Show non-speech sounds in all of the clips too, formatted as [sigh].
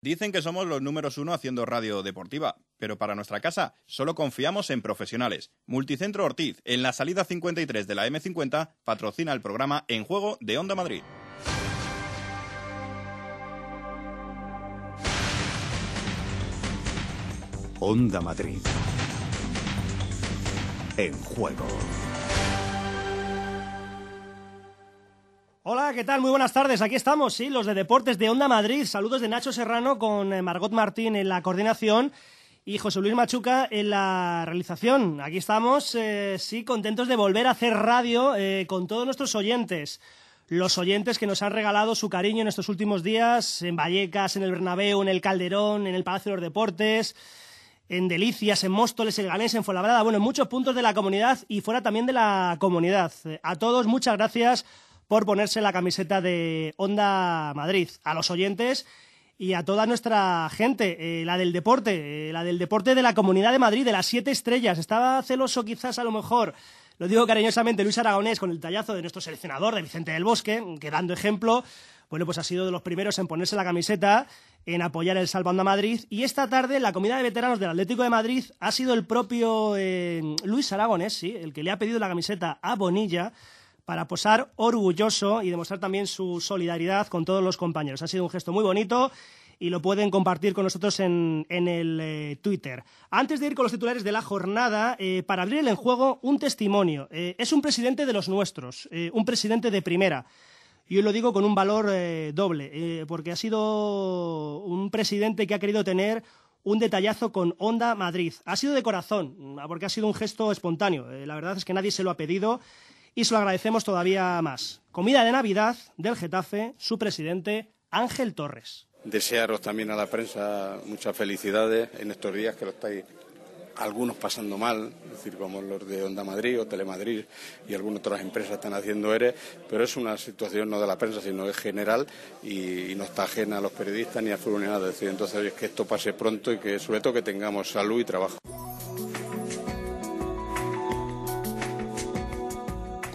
Dicen que somos los números uno haciendo radio deportiva, pero para nuestra casa solo confiamos en profesionales. Multicentro Ortiz, en la salida 53 de la M50, patrocina el programa En Juego de Onda Madrid. Onda Madrid. En juego. Hola, ¿qué tal? Muy buenas tardes. Aquí estamos, sí, los de Deportes de Onda Madrid. Saludos de Nacho Serrano con eh, Margot Martín en la coordinación y José Luis Machuca en la realización. Aquí estamos, eh, sí, contentos de volver a hacer radio eh, con todos nuestros oyentes. Los oyentes que nos han regalado su cariño en estos últimos días, en Vallecas, en el Bernabéu, en el Calderón, en el Palacio de los Deportes, en Delicias, en Móstoles, en Ganés, en Fuenlabrada, bueno, en muchos puntos de la comunidad y fuera también de la comunidad. A todos, muchas gracias por ponerse la camiseta de Onda Madrid. A los oyentes y a toda nuestra gente, eh, la del deporte, eh, la del deporte de la Comunidad de Madrid, de las siete estrellas. Estaba celoso quizás a lo mejor, lo digo cariñosamente, Luis Aragonés con el tallazo de nuestro seleccionador, de Vicente del Bosque, que dando ejemplo, bueno, pues ha sido de los primeros en ponerse la camiseta, en apoyar el Salvando a Madrid. Y esta tarde, la comida de veteranos del Atlético de Madrid ha sido el propio eh, Luis Aragonés, sí, el que le ha pedido la camiseta a Bonilla para posar orgulloso y demostrar también su solidaridad con todos los compañeros. Ha sido un gesto muy bonito y lo pueden compartir con nosotros en, el eh, Twitter. Antes de ir con los titulares de la jornada, eh, para abrir el juego, un testimonio. Eh, es un presidente de los nuestros, un presidente de primera. Y hoy lo digo con un valor doble, porque ha sido un presidente que ha querido tener un detallazo con Onda Madrid. Ha sido de corazón, porque ha sido un gesto espontáneo. la verdad es que nadie se lo ha pedido y se lo agradecemos todavía más. Comida de Navidad del Getafe, su presidente Ángel Torres. Desearos también a la prensa muchas felicidades en estos días que lo estáis algunos pasando mal, es decir, como los de Onda Madrid o Telemadrid y algunas otras empresas están haciendo ERE, pero es una situación no de la prensa, sino es general y, no está ajena a los periodistas ni a fútbol decir, entonces es que esto pase pronto y que sobre todo que tengamos salud y trabajo.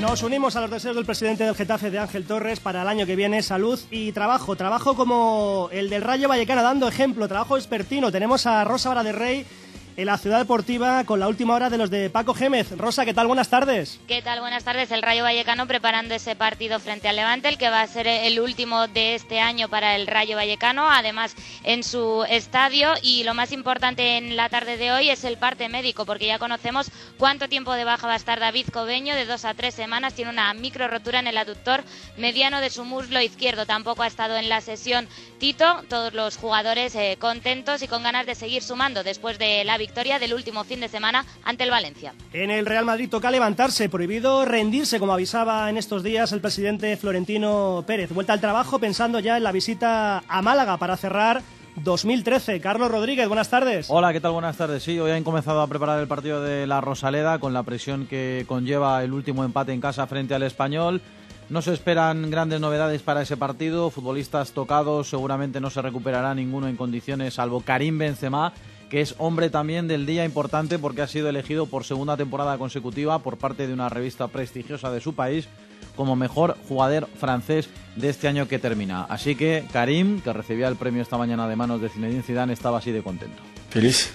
Nos unimos a los deseos del presidente del Getafe de Ángel Torres para el año que viene, salud y trabajo. Trabajo como el del Rayo Vallecano, dando ejemplo, trabajo expertino. Tenemos a Rosa Vara de Rey en la ciudad deportiva con la última hora de los de Paco Gémez. Rosa, ¿qué tal? Buenas tardes. ¿Qué tal? Buenas tardes. El Rayo Vallecano preparando ese partido frente al Levante, el que va a ser el último de este año para el Rayo Vallecano, además en su estadio. Y lo más importante en la tarde de hoy es el parte médico, porque ya conocemos cuánto tiempo de baja va a estar David Cobeño, de dos a tres semanas. Tiene una micro rotura en el aductor mediano de su muslo izquierdo. Tampoco ha estado en la sesión Tito. Todos los jugadores eh, contentos y con ganas de seguir sumando después de la victoria victoria del último fin de semana ante el Valencia. En el Real Madrid toca levantarse, prohibido rendirse, como avisaba en estos días el presidente Florentino Pérez. Vuelta al trabajo pensando ya en la visita a Málaga para cerrar 2013. Carlos Rodríguez, buenas tardes. Hola, ¿qué tal? Buenas tardes. Sí, hoy han comenzado a preparar el partido de la Rosaleda con la presión que conlleva el último empate en casa frente al Español. No se esperan grandes novedades para ese partido. Futbolistas tocados, seguramente no se recuperará ninguno en condiciones, salvo Karim Benzema, que es hombre también del día importante porque ha sido elegido por segunda temporada consecutiva por parte de una revista prestigiosa de su país como mejor jugador francés de este año que termina. Así que Karim, que recibía el premio esta mañana de manos de Zinedine Zidane, estaba así de contento. Feliz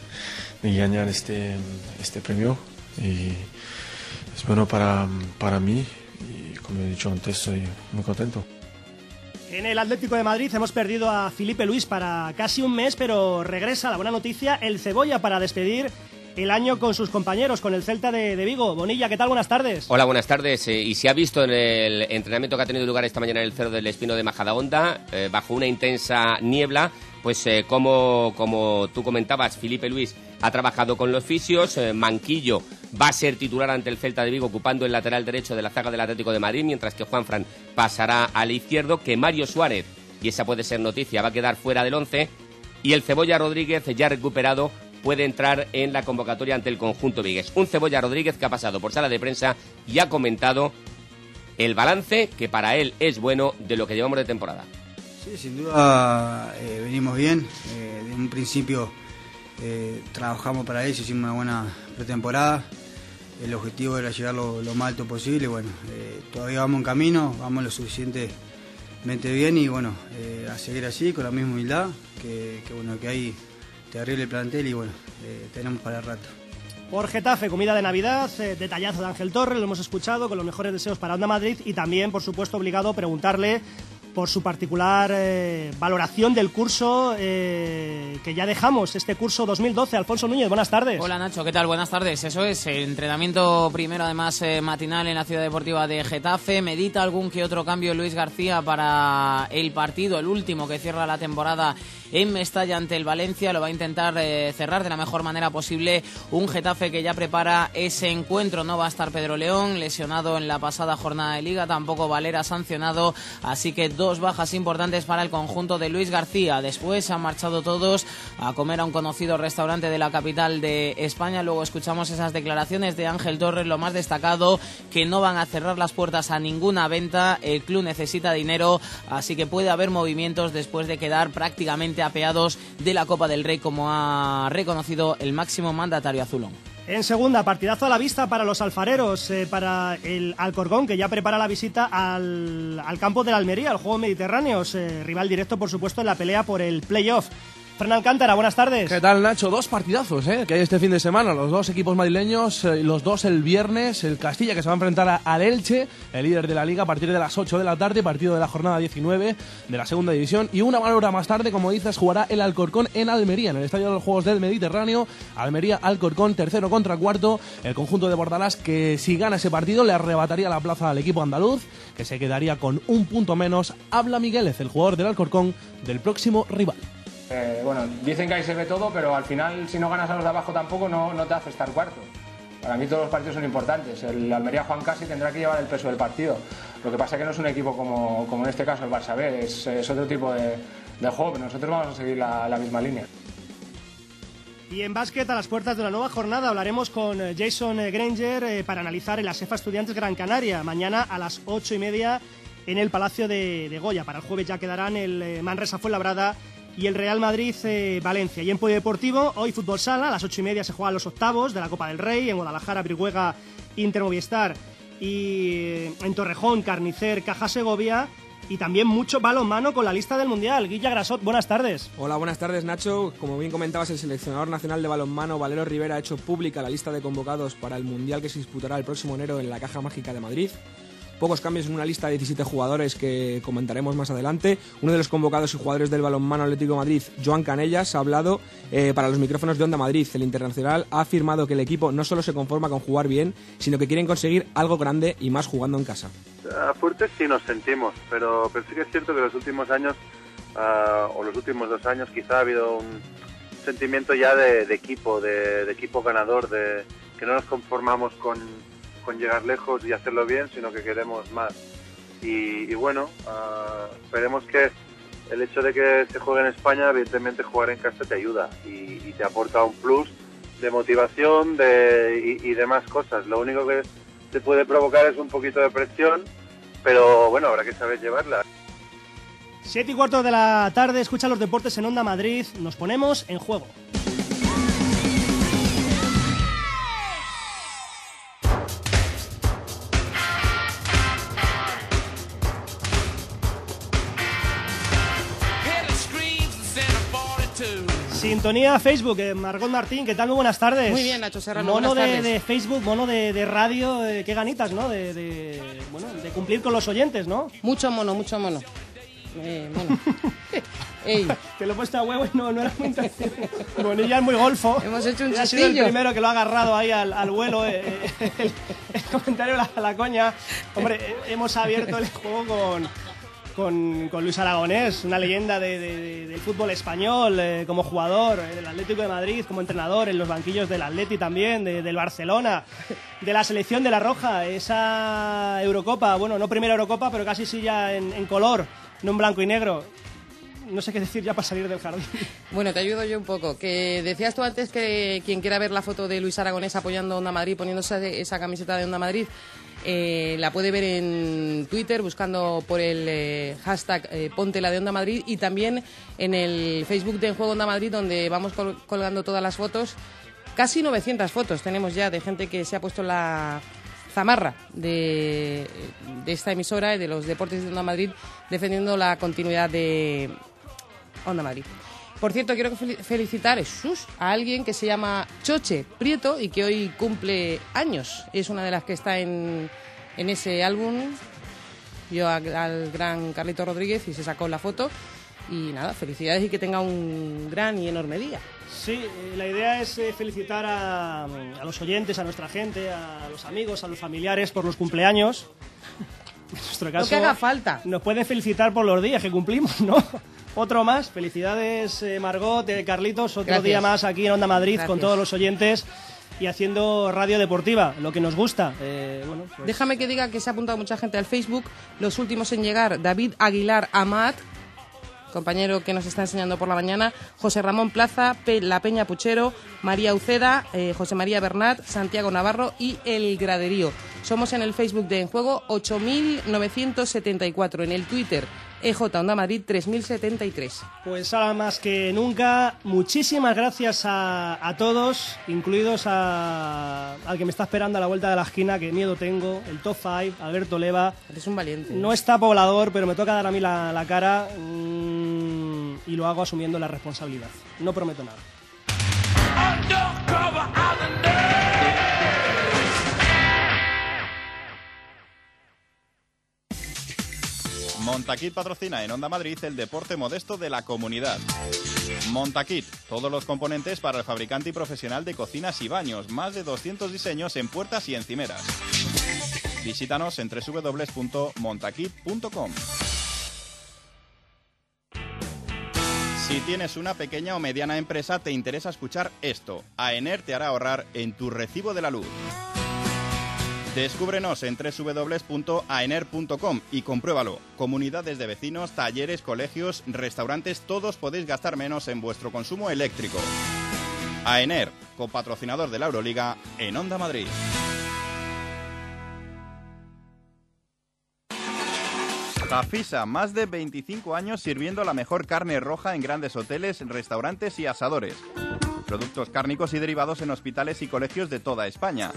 de ganar este, este premio y es bueno para, para mí y como he dicho antes, estoy muy contento. En el Atlético de Madrid hemos perdido a Felipe Luis para casi un mes, pero regresa la buena noticia, el Cebolla para despedir el año con sus compañeros, con el Celta de, Vigo. Bonilla, ¿qué tal? Buenas tardes. Hola, buenas tardes. Eh, y se ha visto en el entrenamiento que ha tenido lugar esta mañana en el Cerro del Espino de Majadahonda, eh, bajo una intensa niebla, pues eh, como, como tú comentabas, Felipe Luis ha trabajado con los fisios, Manquillo va a ser titular ante el Celta de Vigo ocupando el lateral derecho de la zaga del Atlético de Madrid, mientras que Juan Fran pasará al izquierdo, que Mario Suárez y esa puede ser noticia, va a quedar fuera del 11 y el Cebolla Rodríguez ya recuperado puede entrar en la convocatoria ante el conjunto Vigues. Un Cebolla Rodríguez que ha pasado por sala de prensa y ha comentado el balance que para él es bueno de lo que llevamos de temporada. Sí, sin duda eh, venimos bien. Eh, de un principio eh, trabajamos para eso, hicimos una buena pretemporada. El objetivo era llegar lo, más alto posible. Bueno, todavía vamos en camino, vamos lo suficientemente bien y bueno, a seguir así con la misma humildad que, bueno que hay terrible plantel y bueno, tenemos para el rato. Por Getafe, comida de Navidad, detallazo de Ángel Torres, lo hemos escuchado, con los mejores deseos para Onda Madrid y también, por supuesto, obligado a preguntarle por su particular eh, valoración del curso eh, que ya dejamos, este curso 2012. Alfonso Núñez, buenas tardes. Hola Nacho, ¿qué tal? Buenas tardes. Eso es, entrenamiento primero además eh, matinal en la Ciudad Deportiva de Getafe. Medita algún que otro cambio Luis García para el partido, el último que cierra la temporada en Mestalla ante el Valencia. Lo va a intentar cerrar de la mejor manera posible. Un Getafe que ya prepara ese encuentro. No va a estar Pedro León, lesionado en la pasada jornada de liga. Tampoco Valera sancionado. Así que dos bajas importantes para el conjunto de Luis García. Después han marchado todos a comer a un conocido restaurante de la capital de España. Luego escuchamos esas declaraciones de Ángel Torres, lo más destacado, que no van a cerrar las puertas a ninguna venta. El club necesita dinero, así que puede haber movimientos después de quedar prácticamente apeados de la Copa del Rey, como ha reconocido el máximo mandatario azulón. En segunda, partidazo a la vista para los alfareros, eh, para el Alcorcón, que ya prepara la visita al, campo de la Almería, al juego mediterráneo, eh, rival directo, por supuesto, en la pelea por el playoff. Fernán Cántara, buenas tardes. ¿Qué tal, Nacho? Dos partidazos ¿eh? que hay este fin de semana. Los dos equipos madrileños, eh, los dos el viernes. El Castilla que se va a enfrentar al Elche, el líder de la liga, a partir de las 8 de la tarde, partido de la jornada 19 de la segunda división. Y una hora más tarde, como dices, jugará el Alcorcón en Almería, en el Estadio de los Juegos del Mediterráneo. Almería, Alcorcón, tercero contra cuarto. El conjunto de Bordalás que si gana ese partido le arrebataría la plaza al equipo andaluz, que se quedaría con un punto menos. Habla Migueles, el jugador del Alcorcón, del próximo rival. Eh, bueno, dicen que ahí se ve todo, pero al final si no ganas a los de abajo tampoco no, no te hace estar cuarto. Para mí todos los partidos son importantes. El Almería Juan Casi tendrá que llevar el peso del partido. Lo que pasa es que no es un equipo como, como en este caso el Barça B, es, es otro tipo de, de, juego, nosotros vamos a seguir la, la misma línea. Y en básquet, a las puertas de la nueva jornada, hablaremos con eh, Jason eh, Granger para analizar el ASEFA Estudiantes Gran Canaria, mañana a las ocho y media en el Palacio de, de Goya. Para el jueves ya quedarán el Manresa Fuenlabrada y el Real Madrid-Valencia. Eh, y en Polideportivo, hoy fútbol sala, a las ocho y media se juegan los octavos de la Copa del Rey, en Guadalajara, Brihuega, Inter Movistar y eh, en Torrejón, Carnicer, Caja Segovia. Y también mucho balonmano con la lista del Mundial. Guilla Grasot, buenas tardes. Hola, buenas tardes Nacho. Como bien comentabas, el seleccionador nacional de balonmano Valero Rivera ha hecho pública la lista de convocados para el Mundial que se disputará el próximo enero en la Caja Mágica de Madrid. Pocos cambios en una lista de 17 jugadores que comentaremos más adelante. Uno de los convocados y jugadores del balonmano Atlético Madrid, Joan Canellas, ha hablado eh, para los micrófonos de Onda Madrid. El internacional ha afirmado que el equipo no solo se conforma con jugar bien, sino que quieren conseguir algo grande y más jugando en casa. fuertes sí nos sentimos, pero, pero sí que es cierto que los últimos años, ah, o los últimos dos años, quizá ha habido un sentimiento ya de, equipo, de, equipo ganador, de que no nos conformamos con con llegar lejos y hacerlo bien, sino que queremos más. Y, bueno, uh, esperemos que el hecho de que se juegue en España, evidentemente jugar en casa te ayuda y, te aporta un plus de motivación de, y, demás cosas. Lo único que te puede provocar es un poquito de presión, pero bueno, habrá que saber llevarla. Siete y cuarto de la tarde, escucha los deportes en Onda Madrid, nos ponemos en juego. Sintonía Facebook, eh, Margot Martín, ¿qué tal? Muy buenas tardes. Muy bien, Nacho Serrano, Mono buenas de, de, Facebook, mono de, radio, eh, qué ganitas, ¿no? De, bueno, de cumplir con los oyentes, ¿no? Mucho mono, mucho mono. Eh, [laughs] Te lo he puesto a huevo y no, no era muy intención. Bonilla es muy golfo. [laughs] Hemos hecho un Ha sido el primero que lo ha agarrado ahí al, al vuelo. Eh, [laughs] el, comentario la, la coña. Hombre, hemos abierto el juego con con, Luis Aragonés, una leyenda del fútbol español eh, como jugador, eh, del Atlético de Madrid, como entrenador, en los banquillos del Atleti también, del Barcelona, de la selección de la Roja, esa Eurocopa, bueno, no primera Eurocopa, pero casi sí ya en, color no en blanco y negro. No sé qué decir ya para salir del jardín. Bueno, te ayudo yo un poco. Que decías tú antes que quien quiera ver la foto de Luis Aragonés apoyando a Onda Madrid, poniéndose esa camiseta de Onda Madrid, eh, la puede ver en Twitter buscando por el eh, hashtag eh, Ponte la de Onda Madrid y también en el Facebook de En Juego Onda Madrid donde vamos col- colgando todas las fotos. Casi 900 fotos tenemos ya de gente que se ha puesto la zamarra de, de esta emisora y de los deportes de Onda Madrid defendiendo la continuidad de Onda Madrid. Por cierto, quiero felicitar sus, a alguien que se llama Choche Prieto y que hoy cumple años. Es una de las que está en, en ese álbum. Yo al gran Carlito Rodríguez y se sacó la foto. Y nada, felicidades y que tenga un gran y enorme día. Sí, eh, la idea es eh, felicitar a, a los oyentes, a nuestra gente, a los amigos, a los familiares por los cumpleaños. [laughs] En nuestro caso, que haga falta. Nos pueden felicitar por los días que cumplimos, ¿no? Otro más. Felicidades, eh, Margot, eh, Carlitos. Otro Gracias. día más aquí en Onda Madrid con todos los oyentes y haciendo radio deportiva, lo que nos gusta. Eh, bueno, pues- Déjame que diga que se ha apuntado mucha gente al Facebook. Los últimos en llegar, David Aguilar Amat, compañero que nos está enseñando por la mañana, José Ramón Plaza, Pe- La Peña Puchero, María Uceda, eh, José María Bernat, Santiago Navarro y El Graderío. Somos en el Facebook de En Juego 8.974, en el Twitter EJ Onda Madrid 3073. Pues ahora más que nunca, muchísimas gracias a, a todos, incluidos a- al que me está esperando a la vuelta de la esquina, que miedo tengo, el top 5, Alberto Leva. Eres un valiente. No está poblador, pero me toca dar a mí la, la cara mm, y lo hago asumiendo la responsabilidad. No prometo nada. Montaquit patrocina en Onda Madrid el deporte modesto de la comunidad. Montaquit, todos los componentes para el fabricante y profesional de cocinas y baños, más de 200 diseños en puertas y encimeras. Visítanos en www.montaquit.com. Si tienes una pequeña o mediana empresa, te interesa escuchar esto. AENER te hará ahorrar en tu recibo de la luz. Descúbrenos en www.aener.com y compruébalo. Comunidades de vecinos, talleres, colegios, restaurantes, todos podéis gastar menos en vuestro consumo eléctrico. AENER, copatrocinador de la Euroliga en Onda Madrid. Jafisa, más de 25 años sirviendo la mejor carne roja en grandes hoteles, restaurantes y asadores. Productos cárnicos y derivados en hospitales y colegios de toda España.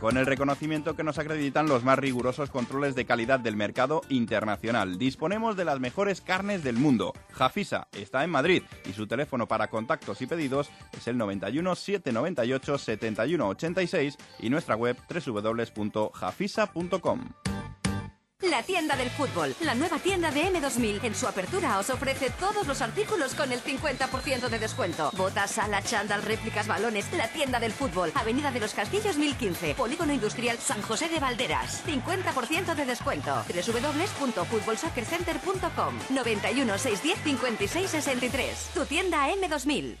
Con el reconocimiento que nos acreditan los más rigurosos controles de calidad del mercado internacional. Disponemos de las mejores carnes del mundo. Jafisa está en Madrid y su teléfono para contactos y pedidos es el 91 798 71 86 y nuestra web www.jafisa.com. La tienda del fútbol, la nueva tienda de M2000. En su apertura os ofrece todos los artículos con el 50% de descuento. Botas, sala, chándal, réplicas, balones. La tienda del fútbol, Avenida de los Castillos 1015, Polígono Industrial San José de Valderas. 50% de descuento. www.futbolsoccercenter.com 91 610 56 63. Tu tienda M2000.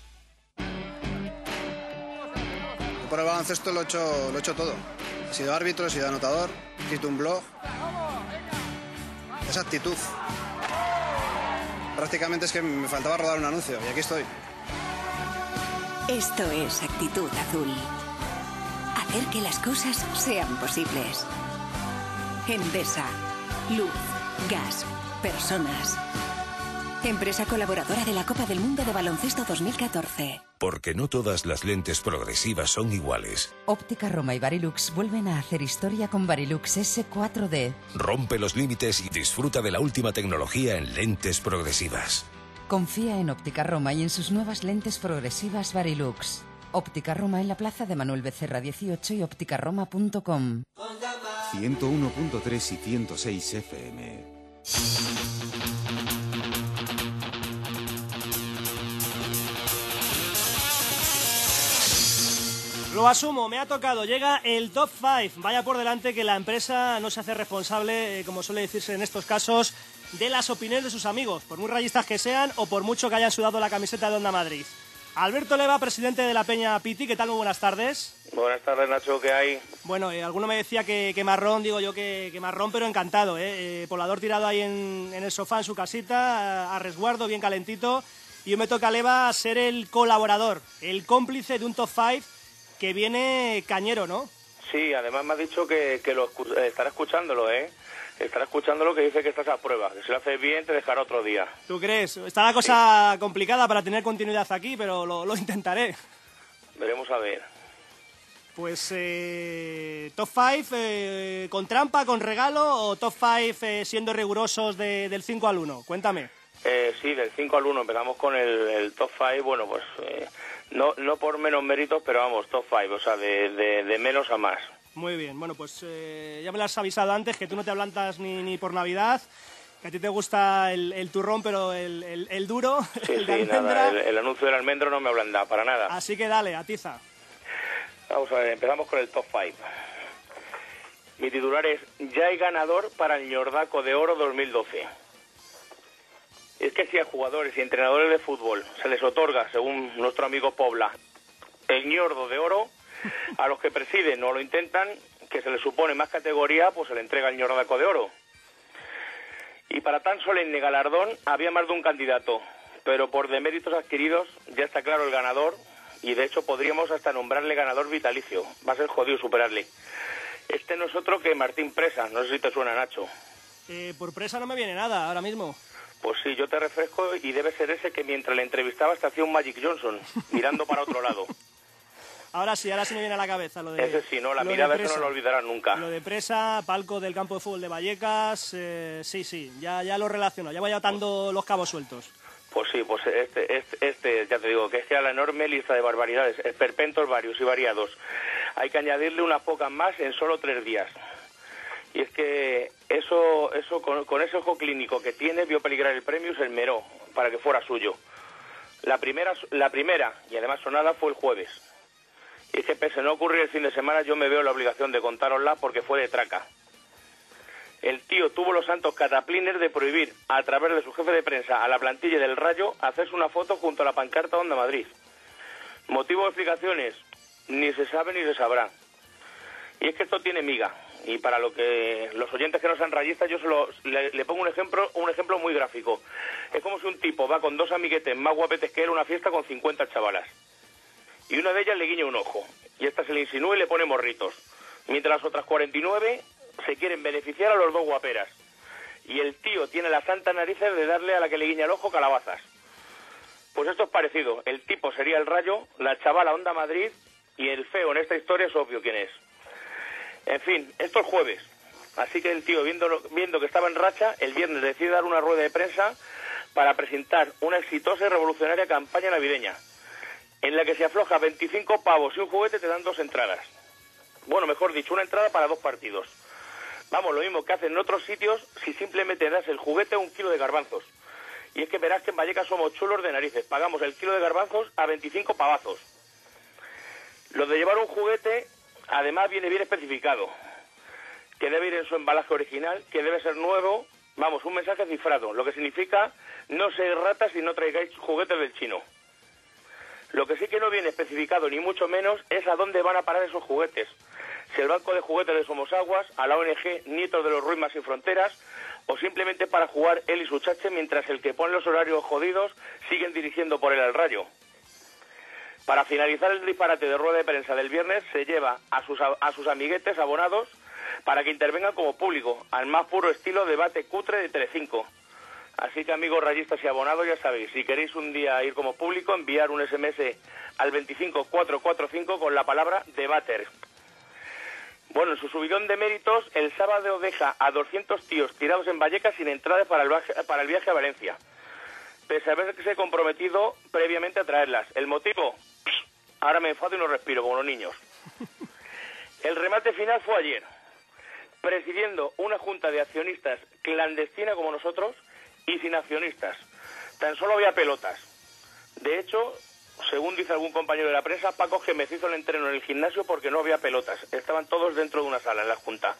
Por el baloncesto lo he hecho, lo he hecho todo. He sido árbitro, he sido anotador, he escrito un blog. Esa actitud. Prácticamente es que me faltaba rodar un anuncio y aquí estoy. Esto es actitud azul. Hacer que las cosas sean posibles. Endesa. Luz. Gas. Personas. Empresa colaboradora de la Copa del Mundo de Baloncesto 2014. Porque no todas las lentes progresivas son iguales. Óptica Roma y Barilux vuelven a hacer historia con Barilux S4D. Rompe los límites y disfruta de la última tecnología en lentes progresivas. Confía en Óptica Roma y en sus nuevas lentes progresivas Barilux. Óptica Roma en la plaza de Manuel Becerra 18 y ópticaroma.com. 101.3 y 106 FM. Lo asumo, me ha tocado. Llega el top 5. Vaya por delante que la empresa no se hace responsable, eh, como suele decirse en estos casos, de las opiniones de sus amigos, por muy rayistas que sean o por mucho que hayan sudado la camiseta de Onda Madrid. Alberto Leva, presidente de la Peña Piti, ¿qué tal? Muy buenas tardes. Buenas tardes, Nacho, ¿qué hay? Bueno, eh, alguno me decía que, que marrón, digo yo que, que marrón, pero encantado. ¿eh? Eh, Poblador tirado ahí en, en el sofá en su casita, a, a resguardo, bien calentito. Y hoy me toca, Leva, ser el colaborador, el cómplice de un top 5 que viene cañero, ¿no? Sí, además me ha dicho que, que lo escu- eh, estará escuchándolo, ¿eh? Estará escuchándolo que dice que estás a prueba, que si lo haces bien te dejará otro día. ¿Tú crees? Está la cosa complicada para tener continuidad aquí, pero lo, lo intentaré. Veremos a ver. Pues eh, top 5 con trampa, con regalo o top 5 siendo rigurosos de- del 5 al 1. Cuéntame. Eh, sí, del 5 al 1 empezamos con el, el top 5, bueno, pues eh, no, no por menos méritos, pero vamos, top 5, o sea, de, de, de menos a más. Muy bien, bueno, pues eh, ya me lo has avisado antes que tú no te ablantas ni, ni por Navidad, que a ti te gusta el, el turrón, pero el, el- el duro, [laughs] Sí, el sí, almendra. el, el anuncio del almendro no me ablanda, para nada. Así que dale, atiza. Vamos a ver, empezamos con el top 5. Mi titular es Ya hay ganador para el ñordaco de oro 2012. Es que si a jugadores y entrenadores de fútbol se les otorga, según nuestro amigo Pobla, el ñordo de oro, a los que presiden o lo intentan, que se les supone más categoría, pues se le entrega el ñordaco de oro. Y para tan solemne galardón había más de un candidato, pero por deméritos adquiridos ya está claro el ganador y de hecho podríamos hasta nombrarle ganador vitalicio. Va a ser jodido superarle. Este no es otro que Martín Presa, no sé si te suena Nacho. Eh, por presa no me viene nada ahora mismo. Pues sí, yo te refresco y debe ser ese que mientras le entrevistabas te hacía un Magic Johnson, mirando para otro lado. [laughs] Ahora sí, ahora sí me viene a la cabeza lo de... Ese sí, ¿no? La mirada eso no lo olvidarás nunca. Lo de presa, palco del campo de fútbol de Vallecas, eh, sí, sí, ya, ya lo relaciono, ya voy atando los cabos sueltos. Pues sí, pues este, este, este, ya te digo, que es que a la enorme lista de barbaridades, esperpentos varios y variados, hay que añadirle unas pocas más en solo tres días. Y es que eso, eso con, ese ojo clínico que tiene, vio peligrar el premio y se esmeró para que fuera suyo. La primera, la primera, y además sonada, fue el jueves. Y es que pese a no ocurrir el fin de semana, yo me veo la obligación de contárosla porque fue de traca. El tío tuvo los santos cataplines de prohibir, a través de su jefe de prensa, a la plantilla del Rayo, hacerse una foto junto a la pancarta Onda Madrid. Motivo de explicaciones, ni se sabe ni se sabrá. Y es que esto tiene miga. Y para lo que los oyentes que no sean rayistas, yo solo le, le pongo un ejemplo, un ejemplo muy gráfico. Es como si un tipo va con dos amiguetes más guapetes que él a una fiesta con 50 chavalas. Y una de ellas le guiña un ojo. Y esta se le insinúa y le pone morritos. Mientras las otras 49 se quieren beneficiar a los dos guaperas. Y el tío tiene las santas narices de darle a la que le guiña el ojo calabazas. Pues esto es parecido. El tipo sería el rayo, la chavala Onda Madrid y el feo en esta historia es obvio quién es. En fin, esto es jueves. Así que el tío, viendo, viendo que estaba en racha, el viernes decide dar una rueda de prensa para presentar una exitosa y revolucionaria campaña navideña, en la que se afloja 25 pavos y un juguete te dan dos entradas. Bueno, mejor dicho, una entrada para dos partidos. Vamos, lo mismo que hacen en otros sitios si simplemente das el juguete a un kilo de garbanzos. Y es que verás que en Vallecas somos chulos de narices. Pagamos el kilo de garbanzos a 25 pavazos. Lo de llevar un juguete, además, viene bien especificado. Que debe ir en su embalaje original, que debe ser nuevo. Vamos, un mensaje cifrado, lo que significa no ser ratas y no traigáis juguetes del chino. Lo que sí que no viene especificado, ni mucho menos, es a dónde van a parar esos juguetes. Si el banco de juguetes de Somosaguas, a la ONG Nietos de los Ruimas Sin Fronteras, o simplemente para jugar él y su chache mientras el que pone los horarios jodidos siguen dirigiendo por él al rayo. Para finalizar el disparate de rueda de prensa del viernes, se lleva a sus, a sus amiguetes abonados para que intervengan como público, al más puro estilo debate cutre de Telecinco. Así que amigos rayistas y abonados, ya sabéis, si queréis un día ir como público, enviar un SMS al 25445 con la palabra debater. Bueno, en su subidón de méritos, el sábado deja a 200 tíos tirados en Vallecas sin entrada para el para el viaje a Valencia, pese a haberse comprometido previamente a traerlas. ¿El motivo? Ahora me enfado y no respiro, como los niños. El remate final fue ayer, presidiendo una junta de accionistas clandestina como nosotros y sin accionistas. Tan solo había pelotas. De hecho, según dice algún compañero de la prensa, Paco Gémez hizo el entreno en el gimnasio porque no había pelotas. Estaban todos dentro de una sala en la junta.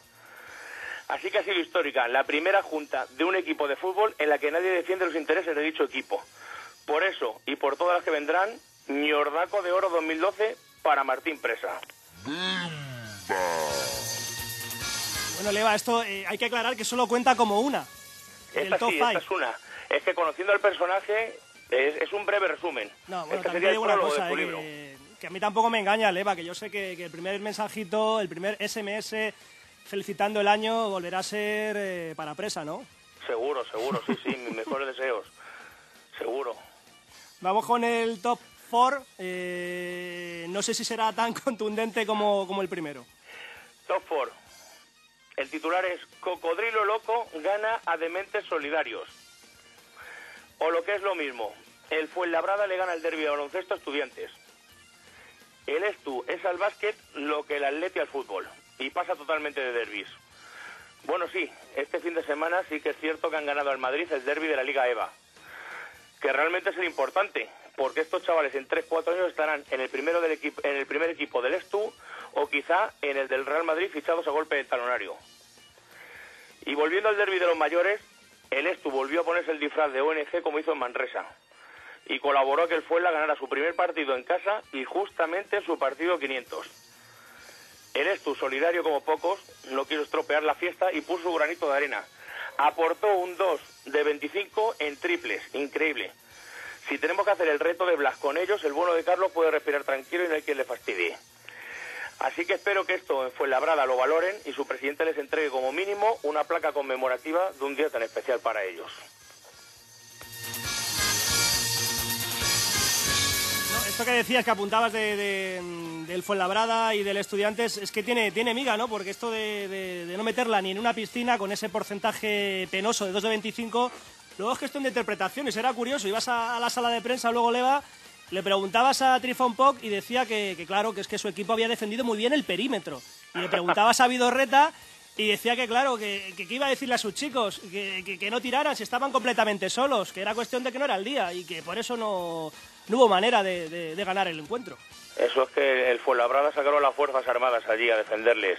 Así que ha sido histórica la primera junta de un equipo de fútbol en la que nadie defiende los intereses de dicho equipo. Por eso y por todas las que vendrán, Ñordaco de Oro 2012 para Martín Presa. Bueno, Leva, esto eh, hay que aclarar que solo cuenta como una. Esta top sí, esta es una. Es que conociendo al personaje es, es un breve resumen. No, bueno, este también sería te el digo una prólogo cosa, de tu eh, libro. que, que a mí tampoco me engaña, Leva, que yo sé que, que el primer mensajito, el primer SMS felicitando el año volverá a ser eh, para presa, ¿no? Seguro, seguro, sí, sí, mis mejores deseos. Seguro. Vamos con el top 4. no sé si será tan [laughs] contundente como, como el primero. Top 4. El titular es Cocodrilo Loco gana a Dementes Solidarios. O lo que es lo mismo, el Fuenlabrada le gana el derbi de baloncesto a estudiantes. El Estu es al básquet lo que el Atleti al fútbol. Y pasa totalmente de derbis. Bueno, sí, este fin de semana sí que es cierto que han ganado al Madrid el derby de la Liga EVA. Que realmente es el importante, porque estos chavales en 3-4 años estarán en el, primero del equipo, en el primer equipo del Estu o quizá en el del Real Madrid fichados a golpe de talonario. Y volviendo al derby de los mayores, el Estu volvió a ponerse el disfraz de ONG como hizo en Manresa. Y colaboró a que el Fuenla ganara su primer partido en casa y justamente en su partido 500. El Estu, solidario como pocos, no quiso estropear la fiesta y puso su granito de arena. Aportó un 2 de 25 en triples, increíble. Si tenemos que hacer el reto de Blas con ellos, el bueno de Carlos puede respirar tranquilo y no hay quien le fastidie. Así que espero que esto en Fuenlabrada lo valoren y su presidente les entregue como mínimo una placa conmemorativa de un día tan especial para ellos. Esto que decías, que apuntabas de, de- del Fuenlabrada y del Estudiantes, es que tiene, tiene miga, ¿no? Porque esto de, de- no meterla ni en una piscina con ese porcentaje penoso de 2 de 25, luego es cuestión de interpretaciones. Era curioso, ibas a, a la sala de prensa, luego Leva, le preguntabas a Trifon Poc y decía que, que, claro, que es que su equipo había defendido muy bien el perímetro. Y le preguntabas a Vidorreta y decía que, claro, que, que, que iba a decirle a sus chicos que, que- no tiraran si estaban completamente solos, que era cuestión de que no era el día y que por eso no, no hubo manera de, de- de ganar el encuentro. Eso es que el Fuenlabrada sacaron las Fuerzas Armadas allí a defenderles.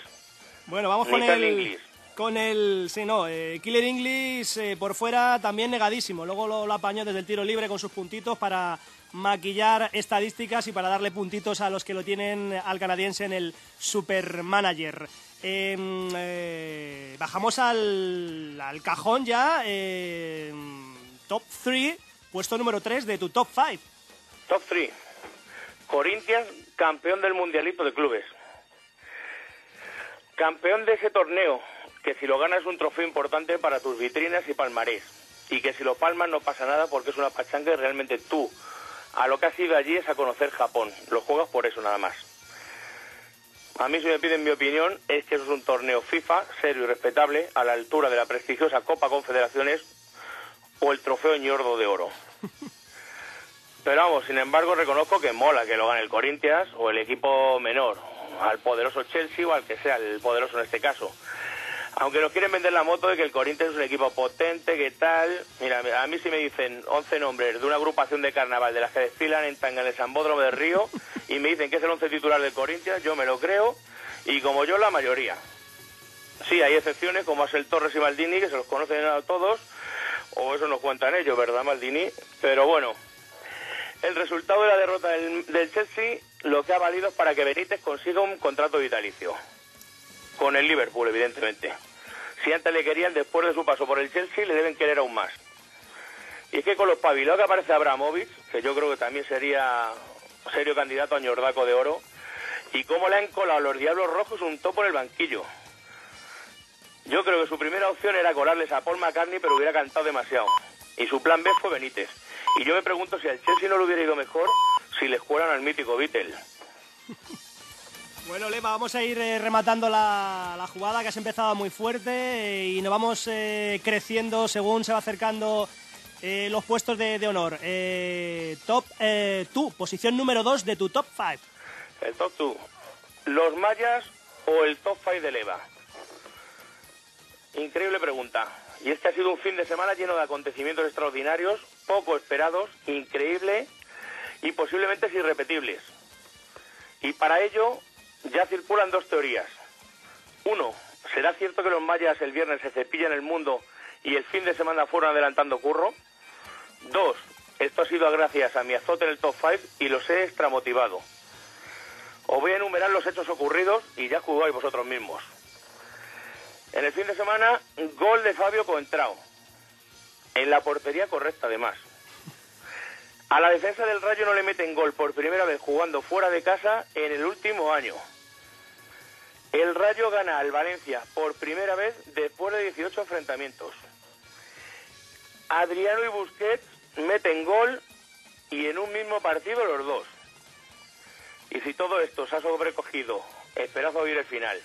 Bueno, vamos Ni con el... Con el... Sí, no, eh, Killer English eh, por fuera también negadísimo. Luego lo, lo apañó desde el tiro libre con sus puntitos para maquillar estadísticas y para darle puntitos a los que lo tienen al canadiense en el Supermanager. Em, eh, bajamos al, al cajón ya. em, top 3, puesto número 3 de tu top 5. Top 3. Corinthians, campeón del Mundialito de Clubes. Campeón de ese torneo, que si lo ganas es un trofeo importante para tus vitrinas y palmarés. Y que si lo palmas no pasa nada porque es una pachanga y realmente tú a lo que has ido allí es a conocer Japón. Lo juegas por eso nada más. A mí si me piden mi opinión es que eso es un torneo FIFA serio y respetable a la altura de la prestigiosa Copa Confederaciones o el trofeo ñordo de oro. [laughs] Pero vamos, sin embargo, reconozco que mola que lo gane el Corinthians o el equipo menor, al poderoso Chelsea o al que sea el poderoso en este caso. Aunque nos quieren vender la moto de que el Corinthians es un equipo potente, que tal. Mira, a mí si me dicen 11 nombres de una agrupación de carnaval de las que desfilan en Tanga en el Sambódromo de Río y me dicen que es el 11 titular del Corinthians, yo me lo creo y como yo la mayoría. Sí, hay excepciones como Asel Torres y Maldini, que se los conocen a todos, o eso nos cuentan ellos, ¿verdad, Maldini? Pero bueno, el resultado de la derrota del, del Chelsea lo que ha valido es para que Benítez consiga un contrato vitalicio. Con el Liverpool, evidentemente. Si antes le querían, después de su paso por el Chelsea, le deben querer aún más. Y es que con los pabilados que aparece Abramovich, que yo creo que también sería serio candidato a ñordaco de oro, y cómo le han colado los Diablos Rojos un topo en el banquillo. Yo creo que su primera opción era colarles a Paul McCartney, pero hubiera cantado demasiado. Y su plan B fue Benítez. Y yo me pregunto si al Chelsea no le hubiera ido mejor si les cuelan al mítico Beatle. Bueno, Leva, vamos a ir eh, rematando la, jugada que has empezado muy fuerte eh, y nos vamos eh, creciendo según se va acercando los puestos de, honor. Top, tú, posición número 2 de tu top 5. El top 2. ¿Los mayas o el top 5 de Leva? Increíble pregunta. Y este ha sido un fin de semana lleno de acontecimientos extraordinarios, poco esperados, increíble y posiblemente irrepetibles. Y para ello ya circulan dos teorías. Uno, ¿será cierto que los mayas el viernes se cepillan el mundo y el fin de semana fueron adelantando curro? Dos, esto ha sido gracias a mi azote en el top 5 y los he extramotivado. Os voy a enumerar los hechos ocurridos y ya jugáis vosotros mismos. En el fin de semana, gol de Fabio Coentrao. En la portería correcta, además. A la defensa del Rayo no le meten gol por primera vez jugando fuera de casa en el último año. El Rayo gana al Valencia por primera vez después de 18 enfrentamientos. Adriano y Busquets meten gol y en un mismo partido los dos. Y si todo esto se ha sobrecogido, esperad a oír el final.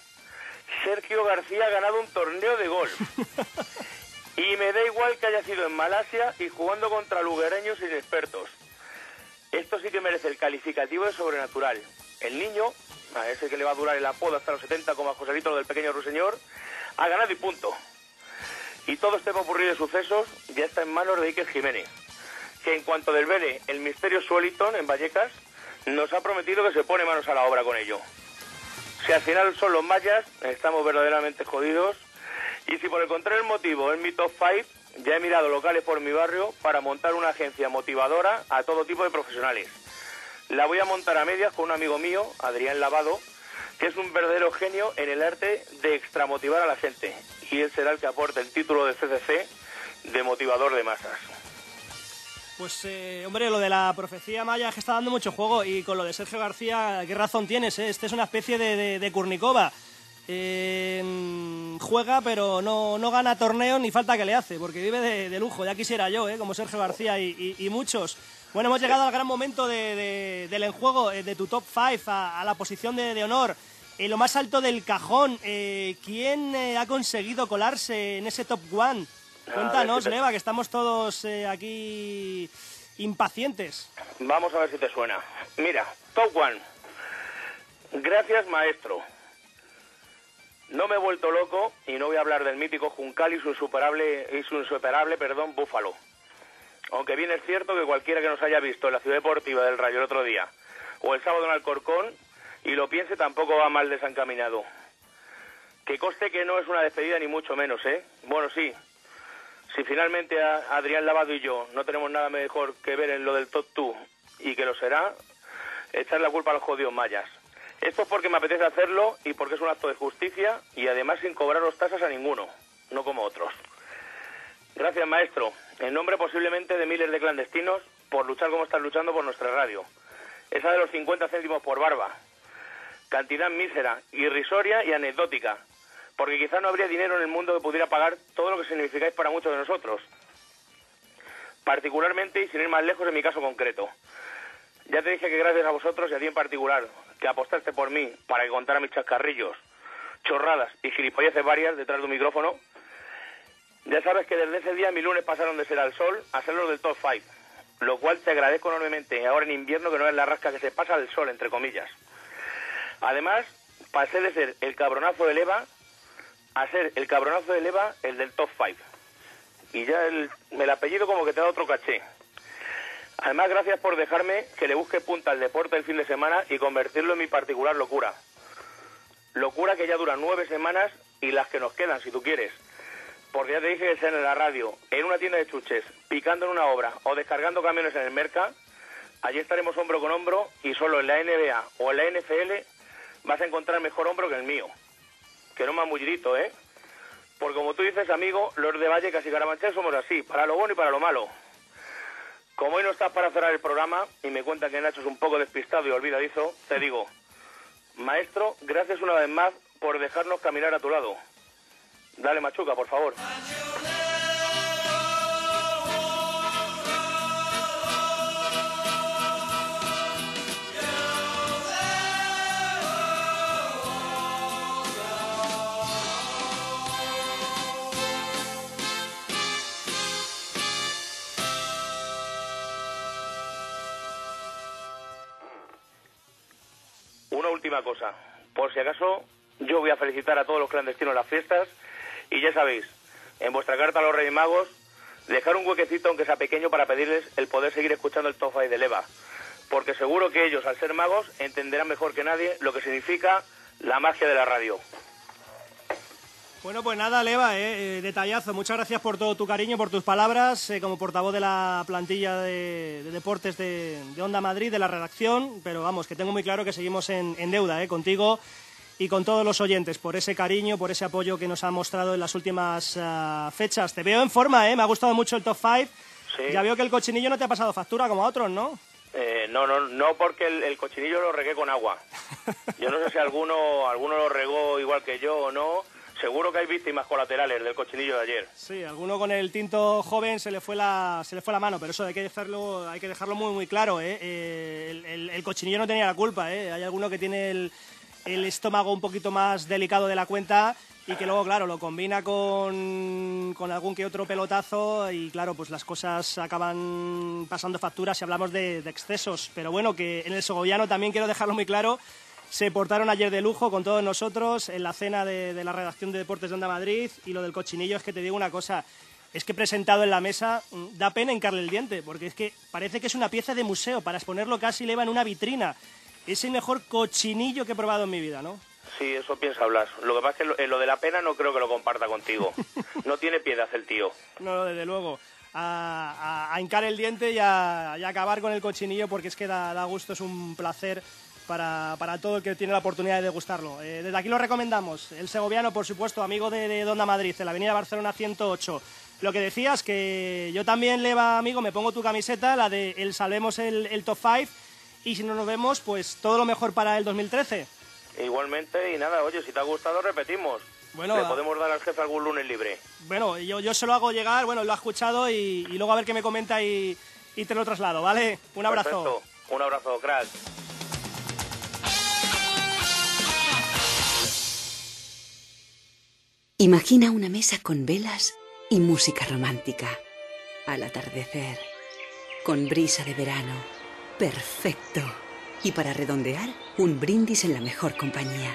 Sergio García ha ganado un torneo de golf. [laughs] Y me da igual que haya sido en Malasia y jugando contra lugareños inexpertos. Esto sí que merece el calificativo de sobrenatural. El niño, a ese que le va a durar el apodo hasta los 70 como a Joselito del pequeño ruiseñor, ha ganado y punto. Y todo este popurrí de sucesos ya está en manos de Iker Jiménez, que en cuanto desvele el misterio Sueliton en Vallecas, nos ha prometido que se pone manos a la obra con ello. Si al final son los mayas, estamos verdaderamente jodidos. Y si por el contrario el motivo es mi top 5, ya he mirado locales por mi barrio para montar una agencia motivadora a todo tipo de profesionales. La voy a montar a medias con un amigo mío, Adrián Lavado, que es un verdadero genio en el arte de extramotivar a la gente. Y él será el que aporte el título de CCC de motivador de masas. Pues, eh, hombre, lo de la profecía maya es que está dando mucho juego y con lo de Sergio García, ¿qué razón tienes? eh? Este es una especie de, de, Kurnikova. Eh, juega, pero no, no gana torneo ni falta que le hace, porque vive de, lujo. Ya quisiera yo, eh, como Sergio García y- y muchos. Bueno, hemos llegado al gran momento de- de- del enjuego, eh, de tu top 5, a, a la posición de, de honor. En lo más alto del cajón, eh, ¿quién eh, ha conseguido colarse en ese top 1? A Cuéntanos, Leva, que estamos todos eh, aquí impacientes. Vamos a ver si te suena. Mira, Top One. Gracias, maestro. No me he vuelto loco y no voy a hablar del mítico Juncal y su insuperable, y su insuperable perdón, Búfalo. Aunque bien es cierto que cualquiera que nos haya visto en la ciudad deportiva del Rayo el otro día o el sábado en Alcorcón y lo piense tampoco va mal desencaminado. Que coste que no es una despedida ni mucho menos, ¿eh? Bueno, sí. Si finalmente Adrián Lavado y yo no tenemos nada mejor que ver en lo del Top 2 y que lo será, echar la culpa a los jodidos mayas. Esto es porque me apetece hacerlo y porque es un acto de justicia y además sin cobraros tasas a ninguno, no como otros. Gracias, maestro. En nombre posiblemente de miles de clandestinos por luchar como están luchando por nuestra radio. Esa de los 50 céntimos por barba. Cantidad mísera, irrisoria y anecdótica. Porque quizás no habría dinero en el mundo que pudiera pagar todo lo que significáis para muchos de nosotros. Particularmente y sin ir más lejos en mi caso concreto. Ya te dije que gracias a vosotros y a ti en particular, que apostaste por mí para que contara mis chascarrillos, chorradas y gilipolleces varias detrás de un micrófono, ya sabes que desde ese día mi lunes pasaron de ser al sol a ser los del top 5, lo cual te agradezco enormemente ahora en invierno que no es la rasca que se pasa al sol, entre comillas. Además, pasé de ser el cabronazo de Leva a ser el cabronazo de Leva el del top 5. Y ya el, el apellido como que te da otro caché. Además, gracias por dejarme que le busque punta al deporte el fin de semana y convertirlo en mi particular locura. Locura que ya dura nueve semanas y las que nos quedan, si tú quieres. Porque ya te dije que sea en la radio, en una tienda de chuches, picando en una obra o descargando camiones en el Merca, allí estaremos hombro con hombro y solo en la NBA o en la NFL vas a encontrar mejor hombro que el mío. Que no más mullidito, ¿eh? Porque como tú dices, amigo, los de Vallecas y Carabanchel somos así, para lo bueno y para lo malo. Como hoy no estás para cerrar el programa y me cuentan que Nacho es un poco despistado y olvidadizo, te digo, maestro, gracias una vez más por dejarnos caminar a tu lado. Dale, Machuca, por favor. Una última cosa. Por si acaso, yo voy a felicitar a todos los clandestinos las fiestas y ya sabéis, en vuestra carta a los Reyes Magos, dejar un huequecito, aunque sea pequeño, para pedirles el poder seguir escuchando el Top 5 de Leva. Porque seguro que ellos, al ser magos, entenderán mejor que nadie lo que significa la magia de la radio. Bueno, pues nada, Leva, eh, eh, detallazo. Muchas gracias por todo tu cariño, por tus palabras, eh, como portavoz de la plantilla de, de deportes de, de, Onda Madrid, de la redacción. Pero vamos, que tengo muy claro que seguimos en deuda contigo y con todos los oyentes por ese cariño, por ese apoyo que nos ha mostrado en las últimas uh, fechas. Te veo en forma, ¿eh? Me ha gustado mucho el top 5. Sí. Ya veo que el cochinillo no te ha pasado factura como a otros, ¿no? Eh, no, no, no, porque el, el, cochinillo lo regué con agua. Yo no sé si alguno, alguno lo regó igual que yo o no. Seguro que hay víctimas colaterales del cochinillo de ayer. Sí, alguno con el tinto joven se le fue la, se le fue la mano, pero eso hay que dejarlo, hay que dejarlo muy, muy claro. ¿eh? Eh, el, el, el, cochinillo no tenía la culpa. ¿eh? Hay alguno que tiene el, el estómago un poquito más delicado de la cuenta y que luego, claro, lo combina con, algún que otro pelotazo y, claro, pues las cosas acaban pasando facturas si hablamos de, excesos. Pero bueno, que en el segoviano también quiero dejarlo muy claro, se portaron ayer de lujo con todos nosotros en la cena de, la redacción de Deportes de Onda Madrid y lo del cochinillo es que te digo una cosa, es que presentado en la mesa mm, da pena hincarle el diente, porque es que parece que es una pieza de museo, para exponerlo casi le va en una vitrina. Es el mejor cochinillo que he probado en mi vida, ¿no? Sí, eso piensa hablar. Lo que pasa es que lo, eh, lo de la pena no creo que lo comparta contigo. [laughs] No tiene piedad el tío. No, desde luego. A, a, a hincar el diente y a, y a, acabar con el cochinillo porque es que da, da gusto, es un placer para, para, todo el que tiene la oportunidad de degustarlo. Eh, desde aquí lo recomendamos. El segoviano, por supuesto, amigo de, de Donda Madrid, en la avenida Barcelona 108. Lo que decías, que yo también, Leva, amigo, me pongo tu camiseta, la de el Salvemos el, el Top 5, y si no nos vemos, pues todo lo mejor para el 2013. Igualmente, y nada, oye, si te ha gustado, repetimos. Bueno, Le podemos dar al jefe algún lunes libre. Bueno, yo, yo se lo hago llegar, bueno, lo ha escuchado y, y luego a ver qué me comenta y, y, te lo traslado, ¿vale? Un abrazo. Perfecto. Un abrazo, crack. Imagina una mesa con velas y música romántica. Al atardecer, con brisa de verano. Perfecto. Y para redondear, un brindis en la mejor compañía.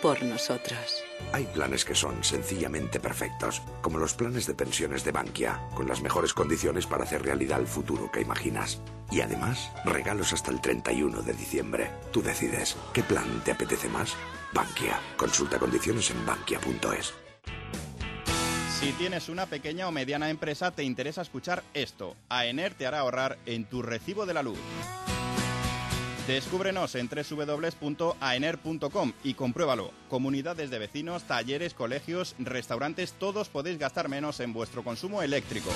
Por nosotros. Hay planes que son sencillamente perfectos, como los planes de pensiones de Bankia, con las mejores condiciones para hacer realidad el futuro que imaginas. Y además, regalos hasta el 31 de diciembre. Tú decides, ¿qué plan te apetece más? Bankia. Consulta condiciones en bankia.es. Si tienes una pequeña o mediana empresa, te interesa escuchar esto. AENER te hará ahorrar en tu recibo de la luz. Descúbrenos en www.aener.com y compruébalo. Comunidades de vecinos, talleres, colegios, restaurantes, todos podéis gastar menos en vuestro consumo eléctrico.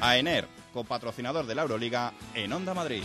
AENER, copatrocinador de la Euroliga en Onda Madrid.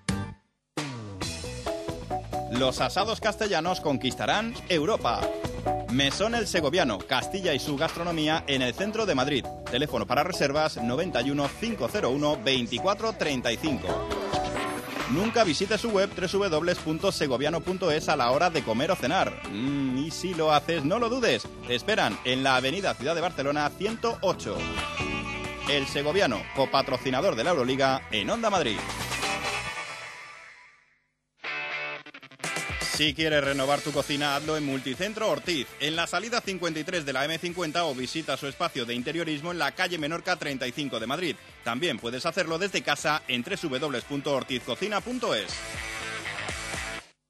Los asados castellanos conquistarán Europa. Mesón El Segoviano, Castilla y su gastronomía en el centro de Madrid. Teléfono para reservas 91 501 24 35. Nunca visite su web www.segoviano.es a la hora de comer o cenar. Mm, y si lo haces, no lo dudes. Te esperan en la avenida Ciudad de Barcelona 108. El Segoviano, copatrocinador de la Euroliga en Onda Madrid. Si quieres renovar tu cocina, hazlo en Multicentro Ortiz, en la salida 53 de la M50 o visita su espacio de interiorismo en la calle Menorca 35 de Madrid. También puedes hacerlo desde casa en www.ortizcocina.es.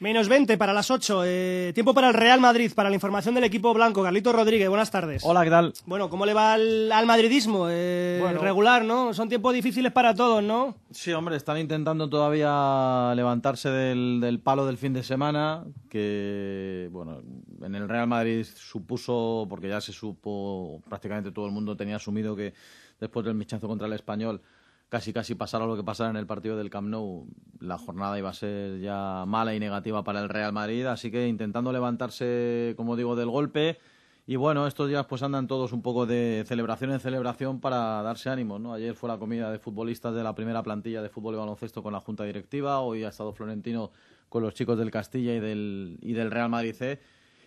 Menos 20 para las 8. Eh, tiempo para el Real Madrid, para la información del equipo blanco. Carlito Rodríguez, buenas tardes. Hola, ¿qué tal? Bueno, ¿cómo le va al, al madridismo? Eh, Bueno. Regular, ¿no? Son tiempos difíciles para todos, ¿no? Sí, hombre, están intentando todavía levantarse del, del palo del fin de semana, que, bueno, en el Real Madrid supuso, porque ya se supo, prácticamente todo el mundo tenía asumido que después del michazo contra el Español, casi casi pasara lo que pasara en el partido del Camp Nou, la jornada iba a ser ya mala y negativa para el Real Madrid, así que intentando levantarse, como digo, del golpe. Y bueno, estos días pues andan todos un poco de celebración en celebración para darse ánimos, ¿no? Ayer fue la comida de futbolistas de la primera plantilla de fútbol y baloncesto con la junta directiva, hoy ha estado Florentino con los chicos del Castilla y del, y del Real Madrid C,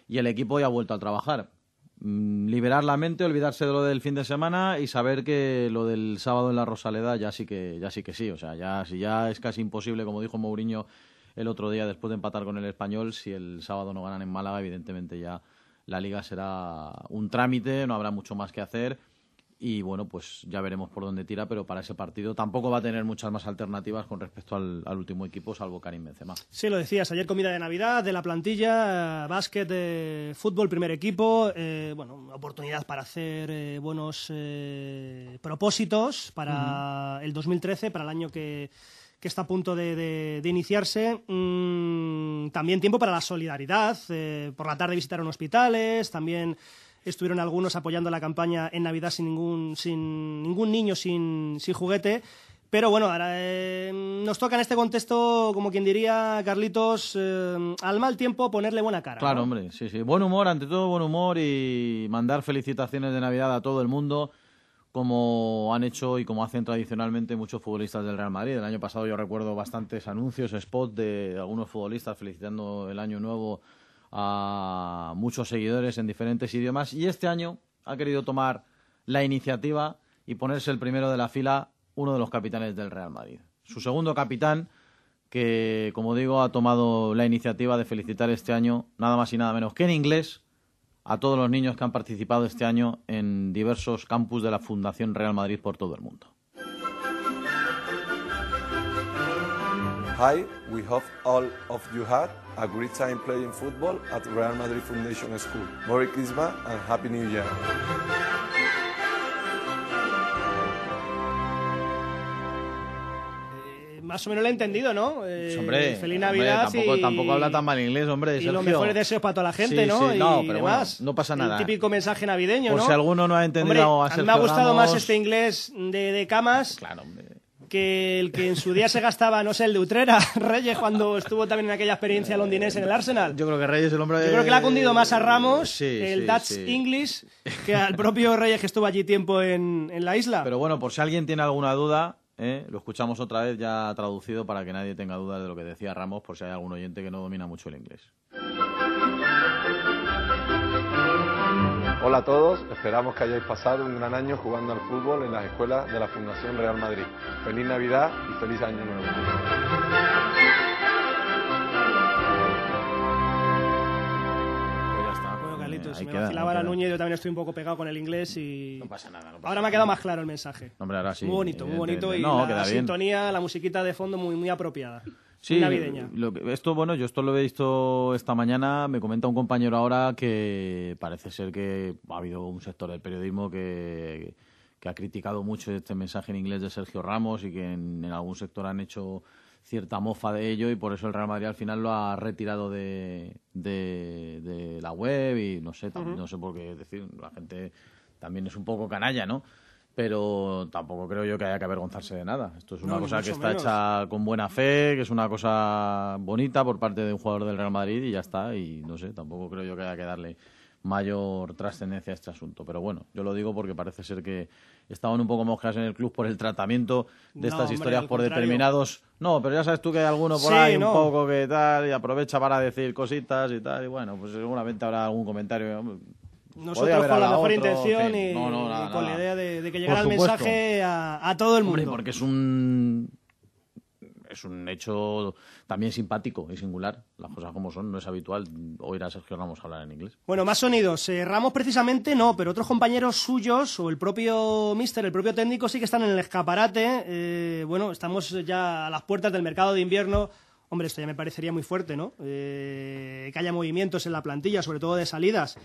y el equipo ya ha vuelto a trabajar. Mm, Liberar la mente, olvidarse de lo del fin de semana y saber que lo del sábado en la Rosaleda ya sí que, ya sí que sí, o sea, ya, si ya es casi imposible, como dijo Mourinho el otro día después de empatar con el español, si el sábado no ganan en Málaga, evidentemente ya la liga será un trámite, no habrá mucho más que hacer y bueno, pues ya veremos por dónde tira, pero para ese partido tampoco va a tener muchas más alternativas con respecto al, al último equipo, salvo Karim Benzema. Sí, lo decías, ayer comida de Navidad, de la plantilla, eh, básquet, eh, fútbol, primer equipo, eh, bueno, oportunidad para hacer eh, buenos eh, propósitos para el 2013, para el año que, que está a punto de, de- de iniciarse. Mm, también tiempo para la solidaridad, eh, por la tarde visitaron hospitales, también estuvieron algunos apoyando la campaña en Navidad sin ningún, sin ningún niño sin, sin juguete. Pero bueno, ahora eh, nos toca en este contexto, como quien diría, Carlitos, eh, al mal tiempo ponerle buena cara. Claro, hombre, sí, sí. Buen humor, ante todo buen humor y mandar felicitaciones de Navidad a todo el mundo, como han hecho y como hacen tradicionalmente muchos futbolistas del Real Madrid. El año pasado yo recuerdo bastantes anuncios, spots de algunos futbolistas felicitando el año nuevo a muchos seguidores en diferentes idiomas y este año ha querido tomar la iniciativa y ponerse el primero de la fila uno de los capitanes del Real Madrid. Su segundo capitán, que como digo ha tomado la iniciativa de felicitar este año nada más y nada menos que en inglés a todos los niños que han participado este año en diversos campus de la Fundación Real Madrid por todo el mundo. Hi, we hope all of you had a great time playing football at Real Madrid Foundation School. Merry Christmas and Happy New Year. Eh, Más o menos lo he entendido, ¿no? Eh, hombre, feliz hombre, Navidad tampoco, y... tampoco habla tan mal inglés, hombre. y los Sergio. mejores deseos para toda la gente, Sí, ¿no? sí, no, y pero bueno, demás. no pasa nada. El típico mensaje navideño, Por ¿no? si alguno no ha entendido Hombre, a a mí me ha Sergio gustado más Ramos. este inglés de, de camas que el que en su día se gastaba, no sé, el de Utrera, [laughs] Reyes, cuando estuvo también en aquella experiencia londinense en el Arsenal. Yo creo que Reyes es el hombre Yo creo que le ha cundido más a Ramos Sí, el sí, Dutch sí. English que al propio Reyes que estuvo allí tiempo en, en la isla. Pero bueno, por si alguien tiene alguna duda, ¿eh? lo escuchamos otra vez ya traducido para que nadie tenga dudas de lo que decía Ramos, por si hay algún oyente que no domina mucho el inglés. Hola a todos, esperamos que hayáis pasado un gran año jugando al fútbol en las escuelas de la Fundación Real Madrid. Feliz Navidad y feliz Año Nuevo. Pues ya está. Bueno, Carlitos, Ahí me queda, vacilaba la queda. Núñez, yo también estoy un poco pegado con el inglés y... No pasa nada. Ahora me ha quedado más claro el mensaje. Hombre, ahora sí. muy bonito, muy bonito y No, la bien. sintonía, la musiquita de fondo muy, muy apropiada. Sí, navideña. lo que- esto, bueno, yo esto lo he visto esta mañana. Me comenta un compañero ahora que parece ser que ha habido un sector del periodismo que, que ha criticado mucho este mensaje en inglés de Sergio Ramos y que en, en algún sector han hecho cierta mofa de ello y por eso el Real Madrid al final lo ha retirado de, de, de la web y no sé, tam- Ujú. no sé por qué decir, la gente también es un poco canalla, ¿no? Pero tampoco creo yo que haya que avergonzarse de nada. Esto es una No, cosa que está menos. hecha con buena fe, que es una cosa bonita por parte de un jugador del Real Madrid y ya está. Y no sé, tampoco creo yo que haya que darle mayor trascendencia a este asunto. Pero bueno, yo lo digo porque parece ser que estaban un poco moscas en el club por el tratamiento de No, estas hombre, historias por contrario. determinados... No, pero ya sabes tú que hay alguno por Sí, ahí no. un poco que tal y aprovecha para decir cositas y tal. Y bueno, pues seguramente habrá algún comentario. Nosotros con la mejor otro, intención y, No, no, nada, y con nada. la idea de, de que llegara el mensaje a, a todo el mundo. Hombre, porque es un es un hecho también simpático y singular. Las cosas como son, no es habitual oír a Sergio Ramos hablar en inglés. Bueno, más sonidos. Eh, Ramos precisamente no, pero otros compañeros suyos o el propio mister, el propio técnico sí que están en el escaparate. Eh, bueno, estamos ya a las puertas del mercado de invierno. Hombre, esto ya me parecería muy fuerte, ¿no? Eh, que haya movimientos en la plantilla, sobre todo de salidas.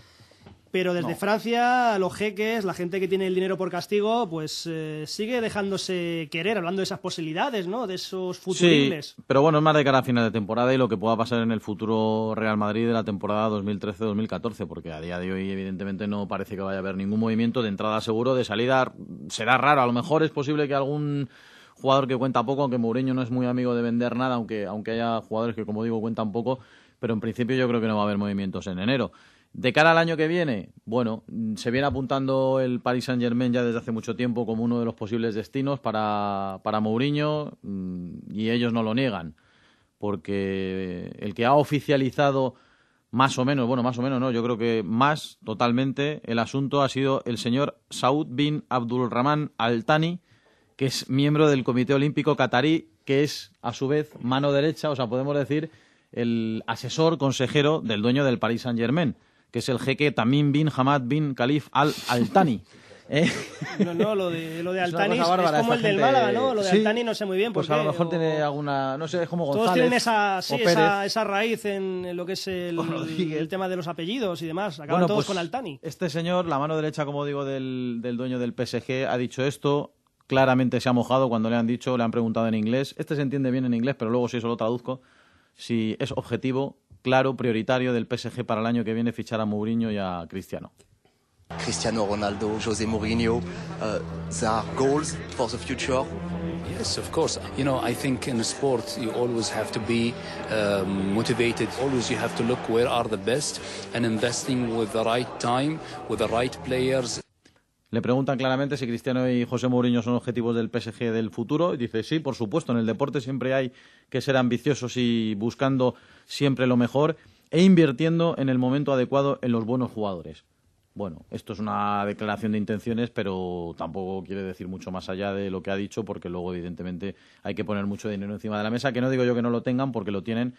Pero desde Francia, los jeques, la gente que tiene el dinero por castigo, pues eh, sigue dejándose querer, hablando de esas posibilidades, ¿no? De esos futuribles. Sí, pero bueno, es más de cara a final de temporada y lo que pueda pasar en el futuro Real Madrid de la temporada 2013-2014, porque a día de hoy evidentemente no parece que vaya a haber ningún movimiento de entrada seguro, de salida será raro, a lo mejor es posible que algún jugador que cuenta poco, aunque Mourinho no es muy amigo de vender nada, aunque, aunque haya jugadores que, como digo, cuentan poco, pero en principio yo creo que no va a haber movimientos en enero. De cara al año que viene, bueno, se viene apuntando el Paris Saint Germain ya desde hace mucho tiempo como uno de los posibles destinos para, para Mourinho mm, y ellos no lo niegan, porque el que ha oficializado más o menos, bueno, más o menos no, yo creo que más totalmente el asunto ha sido el señor Saud bin Abdulrahman Al Thani, que es miembro del Comité Olímpico Qatarí, que es a su vez mano derecha, o sea, podemos decir el asesor consejero del dueño del Paris Saint Germain que es el jeque Tamim bin Hamad bin Khalif al-Altani. [laughs] ¿Eh? No, no, lo de, lo de Altani es, como el del Málaga, ¿no? Lo de Altani no sé muy bien. Pues a lo mejor o... tiene alguna. No sé, es como González. Todos tienen esa, sí, esa, esa, raíz en lo que es el, el, tema de los apellidos y demás. Acaban bueno, todos pues con Altani. Este señor, la mano derecha, como digo, del, del dueño del PSG, ha dicho esto. Claramente se ha mojado cuando le han dicho, le han preguntado en inglés. Este se entiende bien en inglés, pero luego si eso lo traduzco, si es objetivo claro, prioritario del PSG para el año que viene fichar a Mourinho y a Cristiano. Cristiano Ronaldo, José Mourinho, uh, there are goals for the future. Yes, of course. You know, I think in sport you always have to be um, motivated. Always you have to look where are the best and investing with the right time, with the right players. Le preguntan claramente si Cristiano y José Mourinho son objetivos del PSG del futuro y dice sí, por supuesto, en el deporte siempre hay que ser ambiciosos y buscando siempre lo mejor e invirtiendo en el momento adecuado en los buenos jugadores. Bueno, esto es una declaración de intenciones, pero tampoco quiere decir mucho más allá de lo que ha dicho, porque luego, evidentemente, hay que poner mucho dinero encima de la mesa, que no digo yo que no lo tengan, porque lo tienen,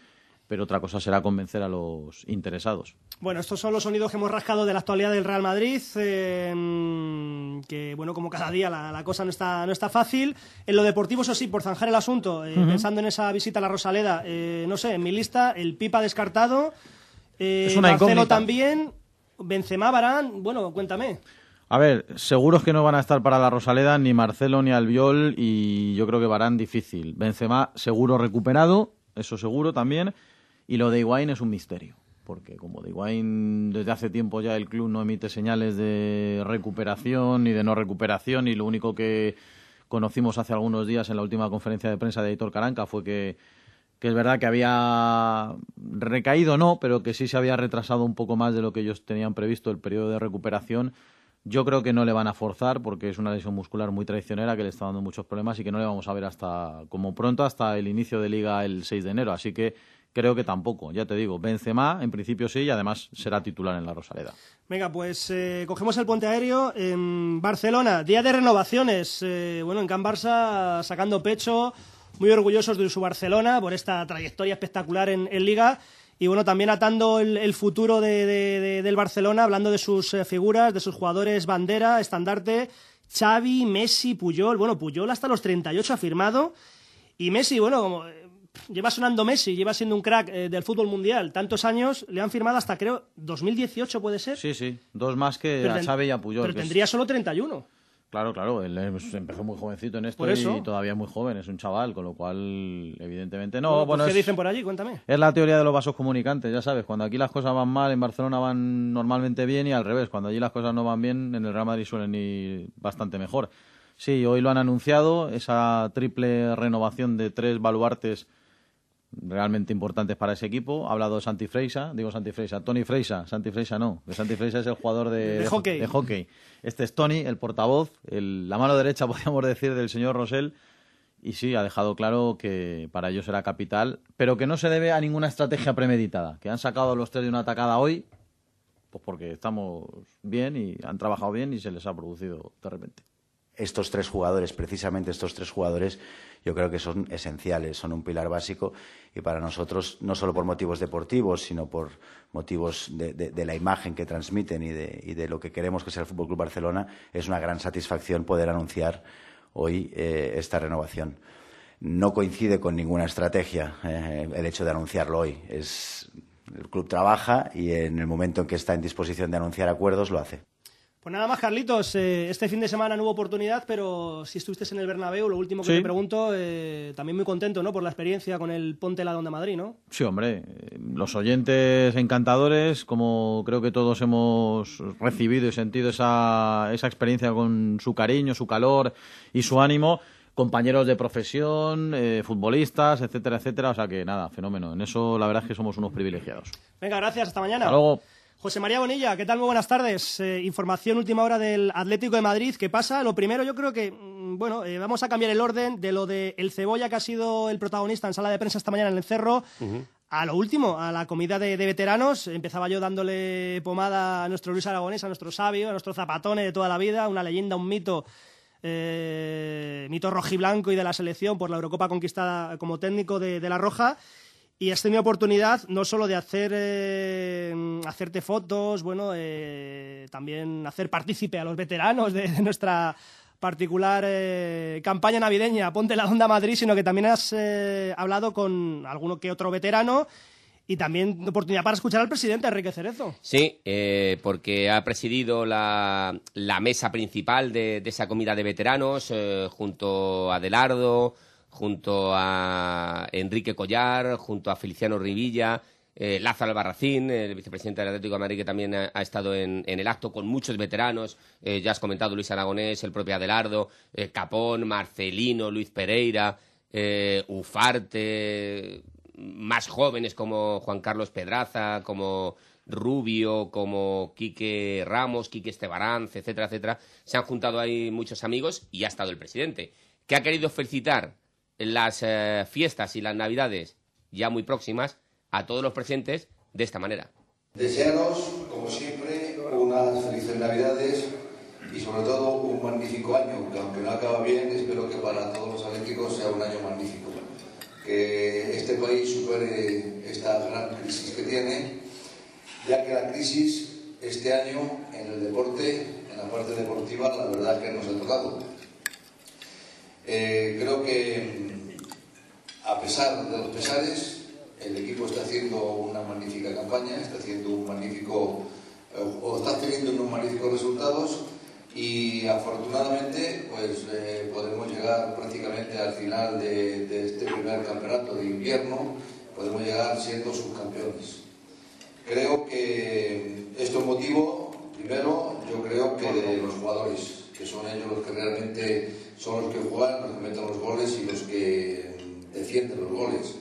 pero otra cosa será convencer a los interesados. Bueno, estos son los sonidos que hemos rascado de la actualidad del Real Madrid, eh, que bueno, como cada día la, la, cosa no está, no está fácil. En lo deportivo, eso sí, por zanjar el asunto, eh, uh -huh. pensando en esa visita a la Rosaleda, eh, no sé, en mi lista, el Pipa descartado, es una Marcelo incógnita. también, Benzema, Barán, bueno, cuéntame. A ver, seguros que no van a estar para la Rosaleda ni Marcelo ni Albiol y yo creo que Barán difícil. Benzema seguro recuperado, eso seguro también, y lo de Higuaín es un misterio, porque como de Higuaín desde hace tiempo ya el club no emite señales de recuperación ni de no recuperación y lo único que conocimos hace algunos días en la última conferencia de prensa de Editor Caranca fue que, que es verdad que había recaído, no, pero que sí se había retrasado un poco más de lo que ellos tenían previsto el periodo de recuperación. Yo creo que no le van a forzar porque es una lesión muscular muy traicionera que le está dando muchos problemas y que no le vamos a ver hasta como pronto hasta el inicio de liga el 6 de enero. Así que creo que tampoco. Ya te digo, Benzema en principio sí y además será titular en la Rosaleda. Venga, pues eh, cogemos el puente aéreo en Barcelona. Día de renovaciones. Eh, bueno, en Can Barça sacando pecho, muy orgullosos de su Barcelona por esta trayectoria espectacular en, liga. Y bueno, también atando el, futuro de, de, de, del Barcelona, hablando de sus eh, figuras, de sus jugadores bandera, estandarte, Xavi, Messi, Puyol. Bueno, Puyol hasta los 38 ha firmado. Y Messi, bueno, lleva sonando Messi, lleva siendo un crack eh, del fútbol mundial. Tantos años, le han firmado hasta creo 2018, ¿puede ser? Sí, sí, dos más que pero a Xavi y a Puyol. Pero tendría es... solo 31. Claro, claro, él empezó muy jovencito en esto ¿Por eso? y todavía es muy joven, es un chaval, con lo cual, evidentemente no. Bueno, bueno, ¿Qué es, dicen por allí? Cuéntame. Es la teoría de los vasos comunicantes, ya sabes, cuando aquí las cosas van mal, en Barcelona van normalmente bien y al revés, cuando allí las cosas no van bien, en el Real Madrid suelen ir bastante mejor. Sí, hoy lo han anunciado, esa triple renovación de tres baluartes realmente importantes para ese equipo. Ha hablado Santi Freisa, digo Santi Freisa, Tony Freisa, Santi Freisa no, que Santi Freisa es el jugador de, de, hockey. de hockey. Este es Tony, el portavoz, el, la mano derecha, [laughs] podríamos decir, del señor Rosell. Y sí, ha dejado claro que para ellos será capital, pero que no se debe a ninguna estrategia premeditada, que han sacado los tres de una atacada hoy, pues porque estamos bien y han trabajado bien y se les ha producido de repente estos tres jugadores, precisamente estos tres jugadores, yo creo que son esenciales, son un pilar básico y para nosotros, no solo por motivos deportivos, sino por motivos de, la imagen que transmiten y de, y de, lo que queremos que sea el Fútbol Club Barcelona, es una gran satisfacción poder anunciar hoy eh, esta renovación. no coincide con ninguna estrategia eh, el hecho de anunciarlo hoy. Es, el club trabaja y en el momento en que está en disposición de anunciar acuerdos lo hace. Pues nada más, Carlitos. eh, este fin de semana no hubo oportunidad, pero si estuviste en el Bernabéu, lo último que Sí. te pregunto, eh, también muy contento, ¿no? Por la experiencia con el Ponte la Onda Madrid, ¿no? Sí, hombre, eh, los oyentes encantadores, como creo que todos hemos recibido y sentido esa, esa experiencia con su cariño, su calor y su ánimo, compañeros de profesión, eh, futbolistas, etcétera, etcétera, o sea que nada, fenómeno. En eso la verdad es que somos unos privilegiados. Venga, gracias. Hasta mañana. Hasta luego. José María Bonilla, ¿qué tal? Muy buenas tardes. Eh, información última hora del Atlético de Madrid. ¿Qué pasa? Lo primero, yo creo que, mm, bueno, eh, vamos a cambiar el orden de lo de El Cebolla, que ha sido el protagonista en sala de prensa esta mañana en el Cerro, a lo último, a la comida de, de veteranos. Empezaba yo dándole pomada a nuestro Luis Aragonés, a nuestro sabio, a nuestro zapatone de toda la vida, una leyenda, un mito. eh, mito rojiblanco y de la selección por la Eurocopa conquistada como técnico de, de la Roja. Y has tenido oportunidad no solo de hacer eh, hacerte fotos, bueno, eh, también hacer partícipe a los veteranos de, nuestra particular eh, campaña navideña Ponte la Onda Madrid, sino que también has hablado con alguno que otro veterano y también oportunidad para escuchar al presidente Enrique Cerezo. Sí, eh, porque ha presidido la, la mesa principal de, de esa comida de veteranos junto a Adelardo, junto a Enrique Collar, junto a Feliciano Rivilla, eh, Lázaro Albarracín, el vicepresidente del Atlético de Madrid, que también ha, estado en, en el acto con muchos veteranos. Eh, ya has comentado Luis Aragonés, el propio Adelardo, eh, Capón, Marcelino, Luis Pereira, eh, Ufarte, más jóvenes como Juan Carlos Pedraza, como Rubio, como Quique Ramos, Quique Estebaranz, etcétera, etcétera. Se han juntado ahí muchos amigos y ha estado el presidente, que ha querido felicitar las eh, fiestas y las navidades ya muy próximas a todos los presentes de esta manera. Desearos, como siempre, unas felices Navidades y sobre todo un magnífico año, que aunque no acaba bien, espero que para todos los atléticos sea un año magnífico. Que este país supere esta gran crisis que tiene, ya que la crisis este año en el deporte, en la parte deportiva, la verdad que nos ha tocado. Eh, creo que a pesar de los pesares, el equipo está haciendo una magnífica campaña, está haciendo un magnífico está teniendo unos magníficos resultados y afortunadamente pues eh, podemos llegar prácticamente al final de, de este primer campeonato de invierno, podemos llegar siendo subcampeones. Creo que esto es motivo, primero, yo creo que de los jugadores, que son ellos los que realmente son los que juegan, los que meten los goles y los que defienden los goles.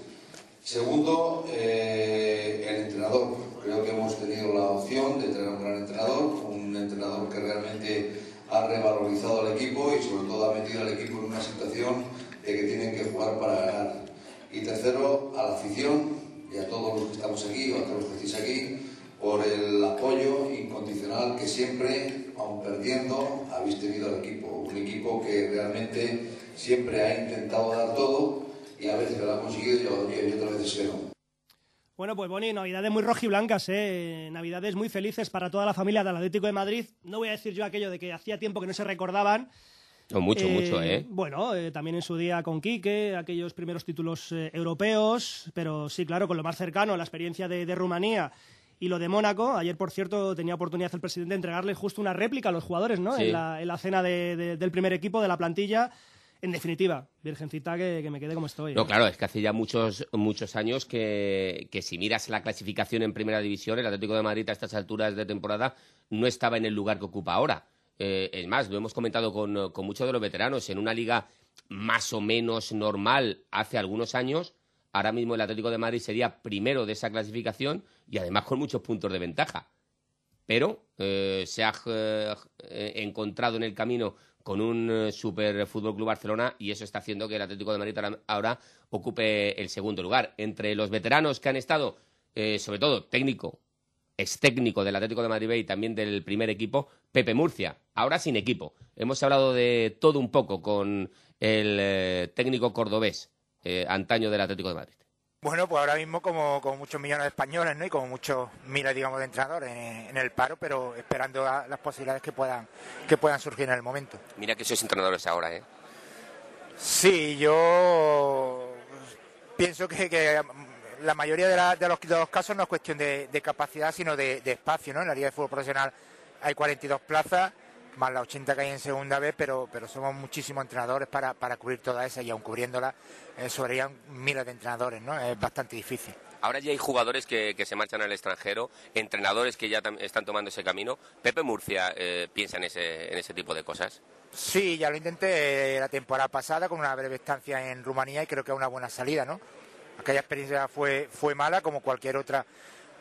Segundo, eh, el entrenador. Creo que hemos tenido la opción de tener un gran entrenador, un entrenador que realmente ha revalorizado al equipo y sobre todo ha metido al equipo en una situación de que tienen que jugar para ganar. Y tercero, a la afición y a todos los que estamos aquí o a todos los que estáis aquí por el apoyo incondicional que siempre, aun perdiendo, habéis tenido al equipo. Un equipo que realmente siempre ha intentado dar todo y a veces lo ha conseguido y, y otras veces que no. Bueno, pues Boni, navidades muy rojiblancas, ¿eh? Navidades muy felices para toda la familia del Atlético de Madrid. No voy a decir yo aquello de que hacía tiempo que no se recordaban. No, mucho, mucho, ¿eh? Bueno, eh, también en su día con Quique, aquellos primeros títulos eh, europeos, pero sí, claro, con lo más cercano, la experiencia de, de Rumanía y lo de Mónaco. Ayer, por cierto, tenía oportunidad el presidente de entregarle justo una réplica a los jugadores, ¿no? Sí. En, la, en la cena de- de- del primer equipo, de la plantilla. En definitiva, virgencita, que, que me quede como estoy. No, ¿eh? claro, es que hace ya muchos, muchos años que, que si miras la clasificación en Primera División, el Atlético de Madrid a estas alturas de temporada no estaba en el lugar que ocupa ahora. Eh, es más, lo hemos comentado con, con muchos de los veteranos, en una liga más o menos normal hace algunos años, ahora mismo el Atlético de Madrid sería primero de esa clasificación y además con muchos puntos de ventaja. Pero eh, se ha eh, encontrado en el camino con un eh, Super Fútbol Club Barcelona y eso está haciendo que el Atlético de Madrid ahora, ocupe el segundo lugar. Entre los veteranos que han estado, eh, sobre todo técnico, ex técnico del Atlético de Madrid y también del primer equipo, Pepe Murcia, ahora sin equipo. Hemos hablado de todo un poco con el técnico cordobés, eh, antaño del Atlético de Madrid. Bueno, pues ahora mismo como, como muchos millones de españoles, ¿no? Y como muchos miles, digamos, de entrenadores en, en el paro, pero esperando a las posibilidades que puedan, que puedan surgir en el momento. Mira que sois entrenadores ahora, ¿eh? Sí, yo pienso que, que la mayoría de, la- de los, de los casos no es cuestión de, de capacidad, sino de, de espacio, ¿no? En la Liga de Fútbol Profesional hay 42 plazas, más las 80 que hay en segunda vez, pero, pero somos muchísimos entrenadores para, para cubrir todas esas y aun cubriéndolas eh, sobrarían miles de entrenadores, ¿no? Es bastante difícil. Ahora ya hay jugadores que, que se marchan al extranjero, entrenadores que ya están tomando ese camino. Pepe Murcia eh, piensa en ese, en ese tipo de cosas. Sí, ya lo intenté eh, la temporada pasada con una breve estancia en Rumanía y creo que es una buena salida, ¿no? Aquella experiencia fue, fue mala, como cualquier otra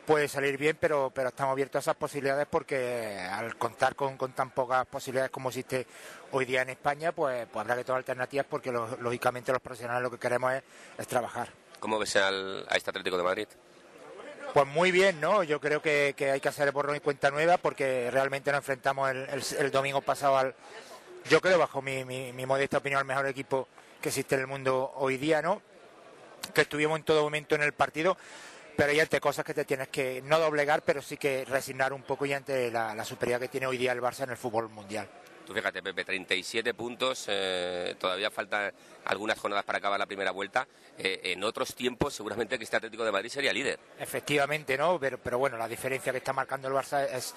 puede salir bien, pero, pero estamos abiertos a esas posibilidades porque al contar con, con tan pocas posibilidades como existe hoy día en España, pues, pues habrá que tomar alternativas porque lo- lógicamente los profesionales lo que queremos es, es trabajar. ¿Cómo ves al- a este Atlético de Madrid? Pues muy bien, ¿no? Yo creo que, que hay que hacer el borrón y cuenta nueva porque realmente nos enfrentamos el, el- el domingo pasado al, yo creo, bajo mi, mi, mi modesta opinión, al mejor equipo que existe en el mundo hoy día, ¿no? Que estuvimos en todo momento en el partido, pero hay ante cosas que te tienes que no doblegar, pero sí que resignar un poco y ante la, la superioridad que tiene hoy día el Barça en el fútbol mundial. Tú fíjate, Pepe, 37 puntos, eh, todavía faltan algunas jornadas para acabar la primera vuelta. Eh, en otros tiempos, seguramente que este Atlético de Madrid sería líder. Efectivamente, ¿no? Pero, pero bueno, la diferencia que está marcando el Barça es,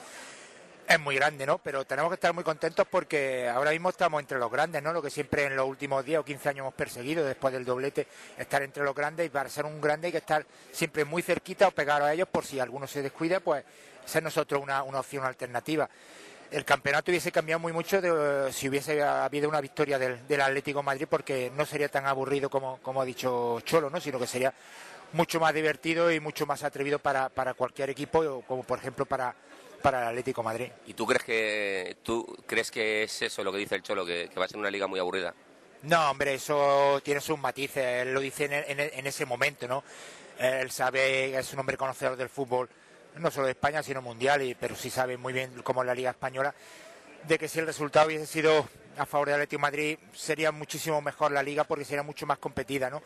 es muy grande, ¿no? Pero tenemos que estar muy contentos porque ahora mismo estamos entre los grandes, ¿no? Lo que siempre en los últimos 10 o 15 años hemos perseguido después del doblete, estar entre los grandes y para ser un grande hay que estar siempre muy cerquita o pegado a ellos por si alguno se descuida, pues ser nosotros una, una opción alternativa. El campeonato hubiese cambiado muy mucho de- si hubiese habido una victoria del, del Atlético Madrid porque no sería tan aburrido como, como ha dicho Cholo, ¿no? Sino que sería mucho más divertido y mucho más atrevido para, para cualquier equipo, como por ejemplo para, para el Atlético de Madrid. ¿Y tú crees que tú crees que es eso lo que dice el Cholo, que, que va a ser una liga muy aburrida? No, hombre, eso tiene sus matices, él lo dice en, en- en ese momento, ¿no? Él sabe, es un hombre conocedor del fútbol, no solo de España, sino mundial, y, pero sí sabe muy bien cómo es la Liga Española, de que si el resultado hubiese sido a favor del Atlético de Madrid, sería muchísimo mejor la Liga porque sería mucho más competida, ¿no?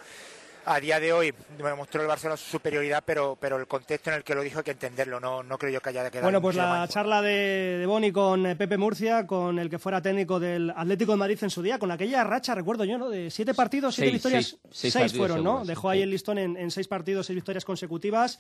A día de hoy me mostró el Barcelona su superioridad, pero, pero el contexto en el que lo dijo hay que entenderlo, no, no creo yo que haya de quedar Bueno, pues la más. charla de, de Boni con eh, Pepe Murcia, con el que fuera técnico del Atlético de Madrid en su día, con aquella racha, recuerdo yo, ¿no? De siete partidos, siete Seis, victorias. seis, seis partidos fueron, ¿no? seguros, Dejó ahí el listón en, en seis partidos, seis victorias consecutivas.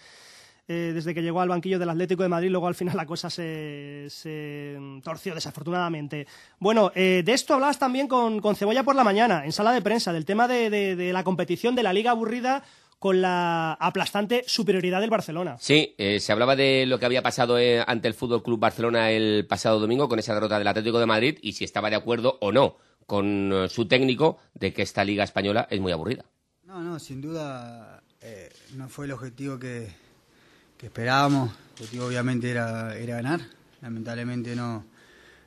Eh, desde que llegó al banquillo del Atlético de Madrid, luego al final la cosa se, se torció desafortunadamente. Bueno, eh, de esto hablabas también con, con Cebolla por la mañana, en sala de prensa, del tema de, de- de la competición de la liga aburrida con la aplastante superioridad del Barcelona. Sí, eh, se hablaba de lo que había pasado eh, ante el Fútbol Club Barcelona el pasado domingo con esa derrota del Atlético de Madrid y si estaba de acuerdo o no con eh, su técnico de que esta liga española es muy aburrida. No, no, sin duda eh, no fue el objetivo que, esperábamos. El objetivo obviamente era, era ganar. Lamentablemente no,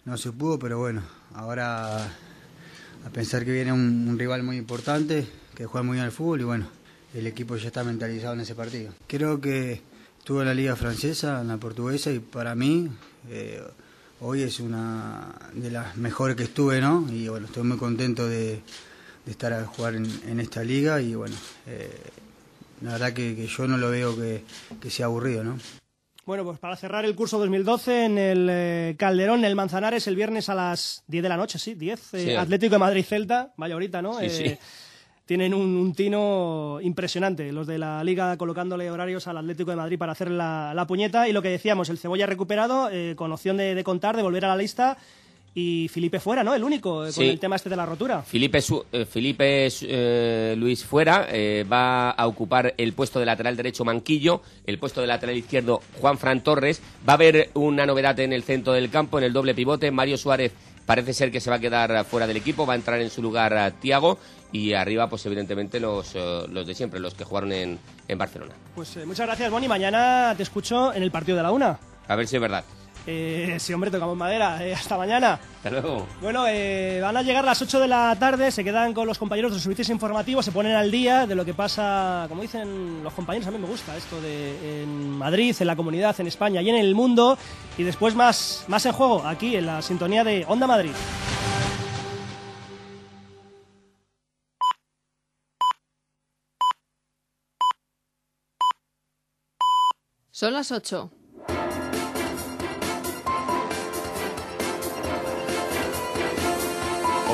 no se pudo, pero bueno, ahora a pensar que viene un, rival muy importante, que juega muy bien al fútbol y bueno, el equipo ya está mentalizado en ese partido. Creo que estuve en la liga francesa, en la portuguesa y para mí eh, hoy es una de las mejores que estuve, ¿no? Y bueno, estoy muy contento de, estar a jugar en, en esta liga y bueno, eh, la verdad que, que yo no lo veo que, que sea aburrido, ¿no? Bueno, pues para cerrar el curso 2012 en el eh, Calderón, en el Manzanares, el viernes a las 10 de la noche, sí, 10. eh, Sí. Atlético de Madrid-Celta, vaya ahorita, ¿no? Sí, Eh, sí. Tienen un, un tino impresionante, los de la Liga colocándole horarios al Atlético de Madrid para hacer la, la puñeta. Y lo que decíamos, el Cebolla recuperado, eh, con opción de, de contar, de volver a la lista. Y Felipe fuera, ¿no? El único, eh, con el tema este de la rotura. Felipe, Su- eh, Felipe eh, Luis fuera eh, va a ocupar el puesto de lateral derecho Manquillo, el puesto de lateral izquierdo Juan Fran Torres. Va a haber una novedad en el centro del campo, en el doble pivote. Mario Suárez parece ser que se va a quedar fuera del equipo, va a entrar en su lugar Tiago y arriba, pues evidentemente los, los de siempre, los que jugaron en, en Barcelona. Pues muchas gracias, Boni. Mañana te escucho en el partido de la una. A ver si es verdad. Eh, sí, hombre, tocamos madera. Eh, hasta mañana. Hasta luego. Bueno, eh, van a llegar las 8 de la tarde, se quedan con los compañeros de los servicios informativos, se ponen al día de lo que pasa, como dicen los compañeros, a mí me gusta esto de en Madrid, en la comunidad, en España y en el mundo, y después más, más en juego, aquí en la sintonía de Onda Madrid. Son las 8.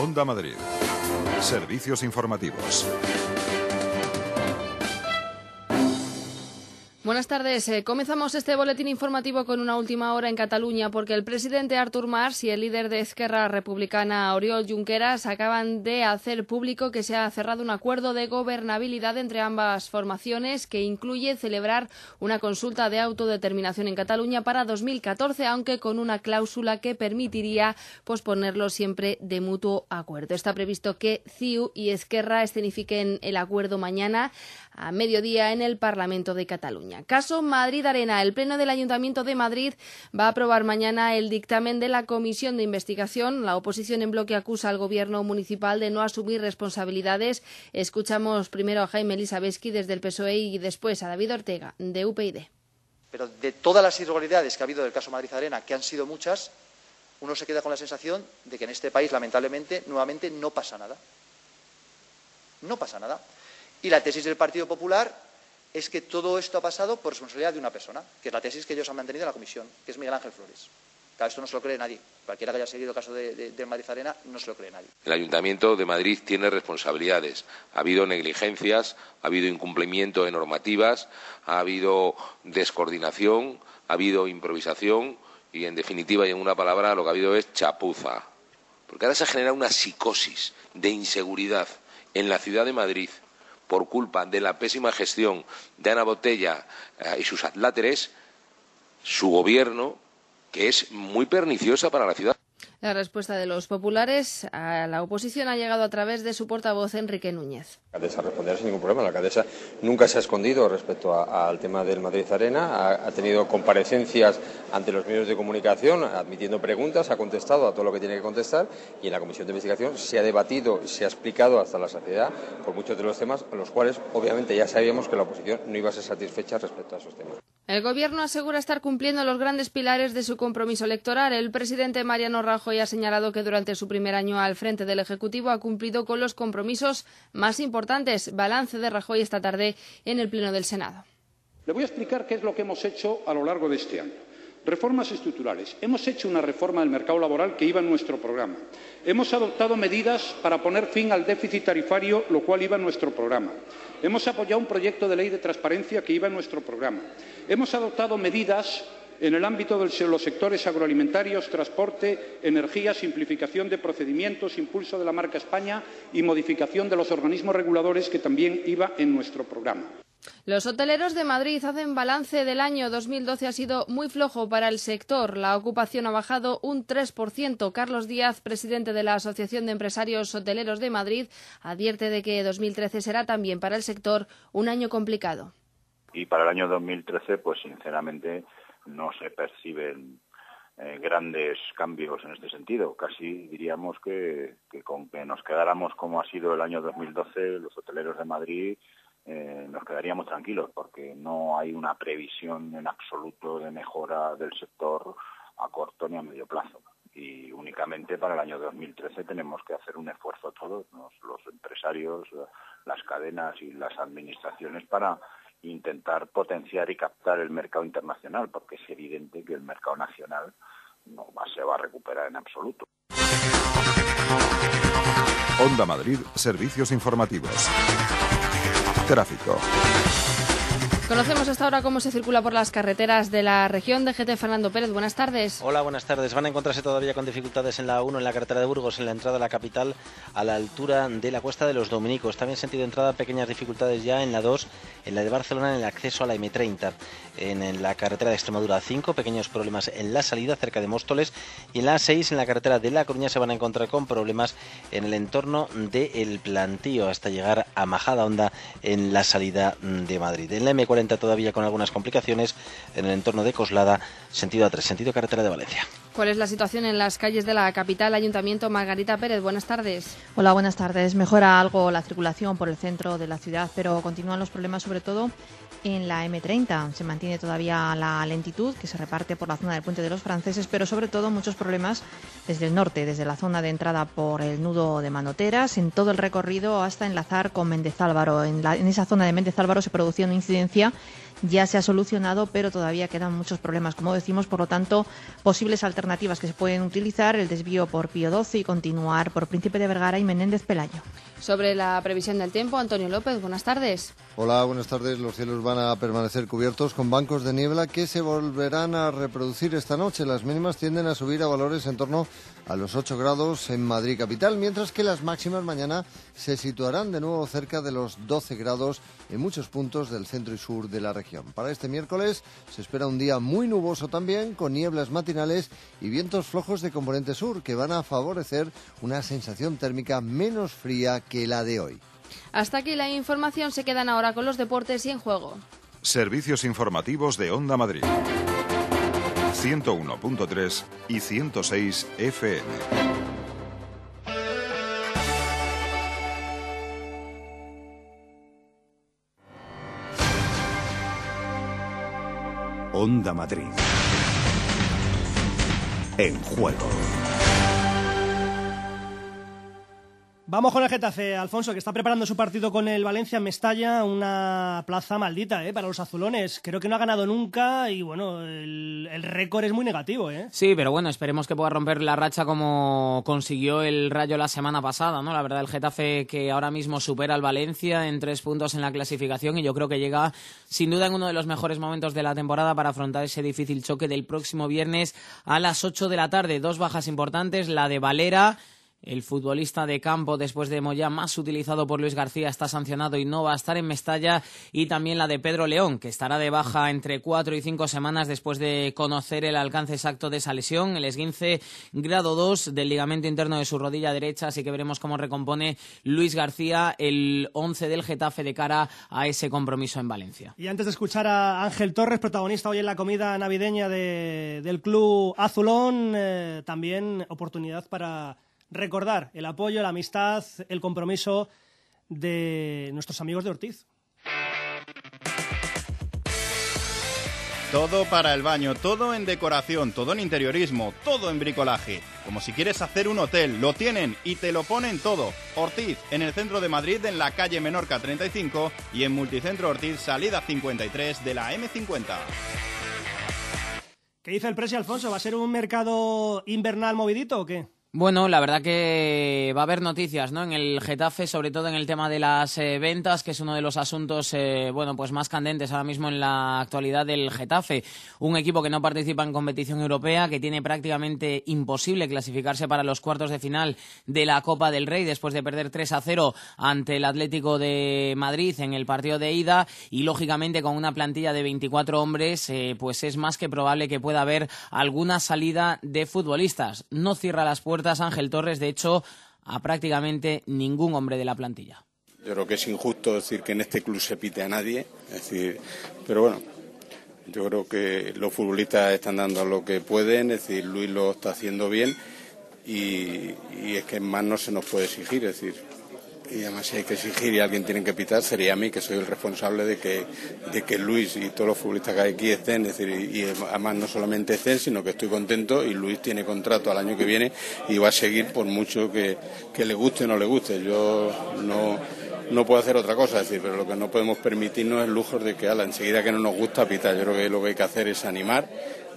Onda Madrid. Servicios informativos. Buenas tardes. Eh, comenzamos este boletín informativo con una última hora en Cataluña porque el presidente Artur Mas y el líder de Esquerra Republicana Oriol Junqueras acaban de hacer público que se ha cerrado un acuerdo de gobernabilidad entre ambas formaciones que incluye celebrar una consulta de autodeterminación en Cataluña para 2014, aunque con una cláusula que permitiría posponerlo siempre de mutuo acuerdo. Está previsto que CIU y Esquerra escenifiquen el acuerdo mañana a mediodía en el Parlamento de Cataluña. Caso Madrid Arena. El Pleno del Ayuntamiento de Madrid va a aprobar mañana el dictamen de la Comisión de Investigación. La oposición en bloque acusa al Gobierno municipal de no asumir responsabilidades. Escuchamos primero a Jaime Elisabeski desde el PSOE y después a David Ortega de UPyD. Pero de todas las irregularidades que ha habido del caso Madrid Arena, que han sido muchas, uno se queda con la sensación de que en este país, lamentablemente, nuevamente no pasa nada. No pasa nada. Y la tesis del Partido Popular es que todo esto ha pasado por responsabilidad de una persona, que es la tesis que ellos han mantenido en la comisión, que es Miguel Ángel Flores. Claro, esto no se lo cree nadie. Cualquiera que haya seguido el caso de, de, Madrid Arena no se lo cree nadie. El Ayuntamiento de Madrid tiene responsabilidades. Ha habido negligencias, ha habido incumplimiento de normativas, ha habido descoordinación, ha habido improvisación y, en definitiva y en una palabra, lo que ha habido es chapuza. Porque ahora se genera una psicosis de inseguridad en la ciudad de Madrid por culpa de la pésima gestión de Ana Botella eh, y sus atláteres, su gobierno, que es muy perniciosa para la ciudad. La respuesta de los populares a la oposición ha llegado a través de su portavoz Enrique Núñez. La alcaldesa responderá sin ningún problema. La alcaldesa nunca se ha escondido respecto al tema del Madrid Arena. Ha, ha, tenido comparecencias ante los medios de comunicación, admitiendo preguntas, ha contestado a todo lo que tiene que contestar y en la comisión de investigación se ha debatido se ha explicado hasta la saciedad por muchos de los temas, los cuales obviamente ya sabíamos que la oposición no iba a ser satisfecha respecto a esos temas. El Gobierno asegura estar cumpliendo los grandes pilares de su compromiso electoral. El presidente Mariano Rajoy ha señalado que durante su primer año al frente del Ejecutivo ha cumplido con los compromisos más importantes. Balance de Rajoy esta tarde en el Pleno del Senado. Le voy a explicar qué es lo que hemos hecho a lo largo de este año. Reformas estructurales. Hemos hecho una reforma del mercado laboral que iba en nuestro programa. Hemos adoptado medidas para poner fin al déficit tarifario, lo cual iba en nuestro programa. Hemos apoyado un proyecto de ley de transparencia que iba en nuestro programa. Hemos adoptado medidas en el ámbito de los sectores agroalimentarios, transporte, energía, simplificación de procedimientos, impulso de la marca España y modificación de los organismos reguladores que también iba en nuestro programa. Los hoteleros de Madrid hacen balance del año 2012 ha sido muy flojo para el sector. La ocupación ha bajado un 3%. Carlos Díaz, presidente de la Asociación de Empresarios Hoteleros de Madrid, advierte de que 2013 será también para el sector un año complicado. Y para el año 2013, pues sinceramente no se perciben eh, grandes cambios en este sentido. Casi diríamos que, que con que nos quedáramos como ha sido el año 2012, los hoteleros de Madrid eh, nos quedaríamos tranquilos porque no hay una previsión en absoluto de mejora del sector a corto ni a medio plazo. Y únicamente para el año 2013 tenemos que hacer un esfuerzo todos, los, los empresarios, las cadenas y las administraciones para intentar potenciar y captar el mercado internacional, porque es evidente que el mercado nacional no se va a recuperar en absoluto. Onda Madrid, servicios informativos. Tráfico. Conocemos hasta ahora cómo se circula por las carreteras de la región. de GT Fernando Pérez, buenas tardes. Hola, buenas tardes. Van a encontrarse todavía con dificultades en la 1, en la carretera de Burgos, en la entrada a la capital, a la altura de la Cuesta de los Dominicos. También sentido entrada, pequeñas dificultades ya en la 2, en la de Barcelona, en el acceso a la M30. En la carretera de Extremadura 5, pequeños problemas en la salida cerca de Móstoles. Y en la 6, en la carretera de La Coruña, se van a encontrar con problemas en el entorno del el plantío hasta llegar a Majada Honda en la salida de Madrid. En la M40 todavía con algunas complicaciones en el entorno de Coslada, sentido A3, sentido carretera de Valencia. ¿Cuál es la situación en las calles de la capital, Ayuntamiento? Margarita Pérez, buenas tardes. Hola, buenas tardes. Mejora algo la circulación por el centro de la ciudad, pero continúan los problemas sobre todo en la M30. Se mantiene todavía la lentitud que se reparte por la zona del puente de los franceses, pero sobre todo muchos problemas desde el norte, desde la zona de entrada por el nudo de Manoteras, en todo el recorrido hasta enlazar con Méndez Álvaro. En, la, en esa zona de Méndez Álvaro se producía una incidencia ya se ha solucionado, pero todavía quedan muchos problemas, como decimos, por lo tanto, posibles alternativas que se pueden utilizar, el desvío por Pío XII y continuar por Príncipe de Vergara y Menéndez Pelayo. Sobre la previsión del tiempo, Antonio López, buenas tardes. Hola, buenas tardes. Los cielos van a permanecer cubiertos con bancos de niebla que se volverán a reproducir esta noche. Las mínimas tienden a subir a valores en torno a los 8 grados en Madrid capital, mientras que las máximas mañana se situarán de nuevo cerca de los 12 grados en muchos puntos del centro y sur de la región. Para este miércoles se espera un día muy nuboso también, con nieblas matinales y vientos flojos de componente sur que van a favorecer una sensación térmica menos fría que la de hoy. Hasta aquí la información. Se quedan ahora con los deportes y en juego. Servicios informativos de Onda Madrid. 101.3 y 106 FM. Onda Madrid. En juego. Vamos con el Getafe, Alfonso, que está preparando su partido con el Valencia en Mestalla, una plaza maldita ¿eh? para los azulones. Creo que no ha ganado nunca y bueno, el, récord es muy negativo. ¿eh? Sí, pero bueno, esperemos que pueda romper la racha como consiguió el Rayo la semana pasada. ¿no? La verdad, el Getafe que ahora mismo supera al Valencia en tres puntos en la clasificación y yo creo que llega sin duda en uno de los mejores momentos de la temporada para afrontar ese difícil choque del próximo viernes a las 8 de la tarde. Dos bajas importantes, la de Valera el futbolista de campo después de Moya más utilizado por Luis García está sancionado y no va a estar en Mestalla. Y también la de Pedro León que estará de baja entre cuatro y cinco semanas después de conocer el alcance exacto de esa lesión, el esguince grado 2 del ligamento interno de su rodilla derecha, así que veremos cómo recompone Luis García el 11 del Getafe de cara a ese compromiso en Valencia. Y antes de escuchar a Ángel Torres, protagonista hoy en la comida navideña del club Azulón, eh, también oportunidad para recordar el apoyo, la amistad, el compromiso de nuestros amigos de Ortiz. Todo para el baño, todo en decoración, todo en interiorismo, todo en bricolaje. Como si quieres hacer un hotel, lo tienen y te lo ponen todo. Ortiz, en el centro de Madrid, en la calle Menorca 35 y en Multicentro Ortiz, salida 53 de la M50. ¿Qué dice el precio, Alfonso? ¿Va a ser un mercado invernal movidito o qué? Bueno, la verdad que va a haber noticias, ¿no? En el Getafe, sobre todo en el tema de las eh, ventas, que es uno de los asuntos, eh, bueno, pues más candentes ahora mismo en la actualidad del Getafe. Un equipo que no participa en competición europea, que tiene prácticamente imposible clasificarse para los cuartos de final de la Copa del Rey después de perder 3 a 0 ante el Atlético de Madrid en el partido de ida y lógicamente con una plantilla de 24 hombres, eh, pues es más que probable que pueda haber alguna salida de futbolistas. No cierra las puertas Ángel Torres, de hecho, a prácticamente ningún hombre de la plantilla. Yo creo que es injusto decir que en este club se pite a nadie, decir, pero bueno, yo creo que los futbolistas están dando lo que pueden, es decir, Luis lo está haciendo bien y, y es que más no se nos puede exigir, es decir, y además si hay que exigir y alguien tiene que pitar sería a mí que soy el responsable de que, de que Luis y todos los futbolistas que hay aquí estén, es decir, y, además no solamente estén, sino que estoy contento y Luis tiene contrato al año que viene y va a seguir por mucho que, que le guste o no le guste. Yo no, no puedo hacer otra cosa, es decir, pero lo que no podemos permitirnos es lujos de que ala, enseguida que no nos gusta pitar. Yo creo que lo que hay que hacer es animar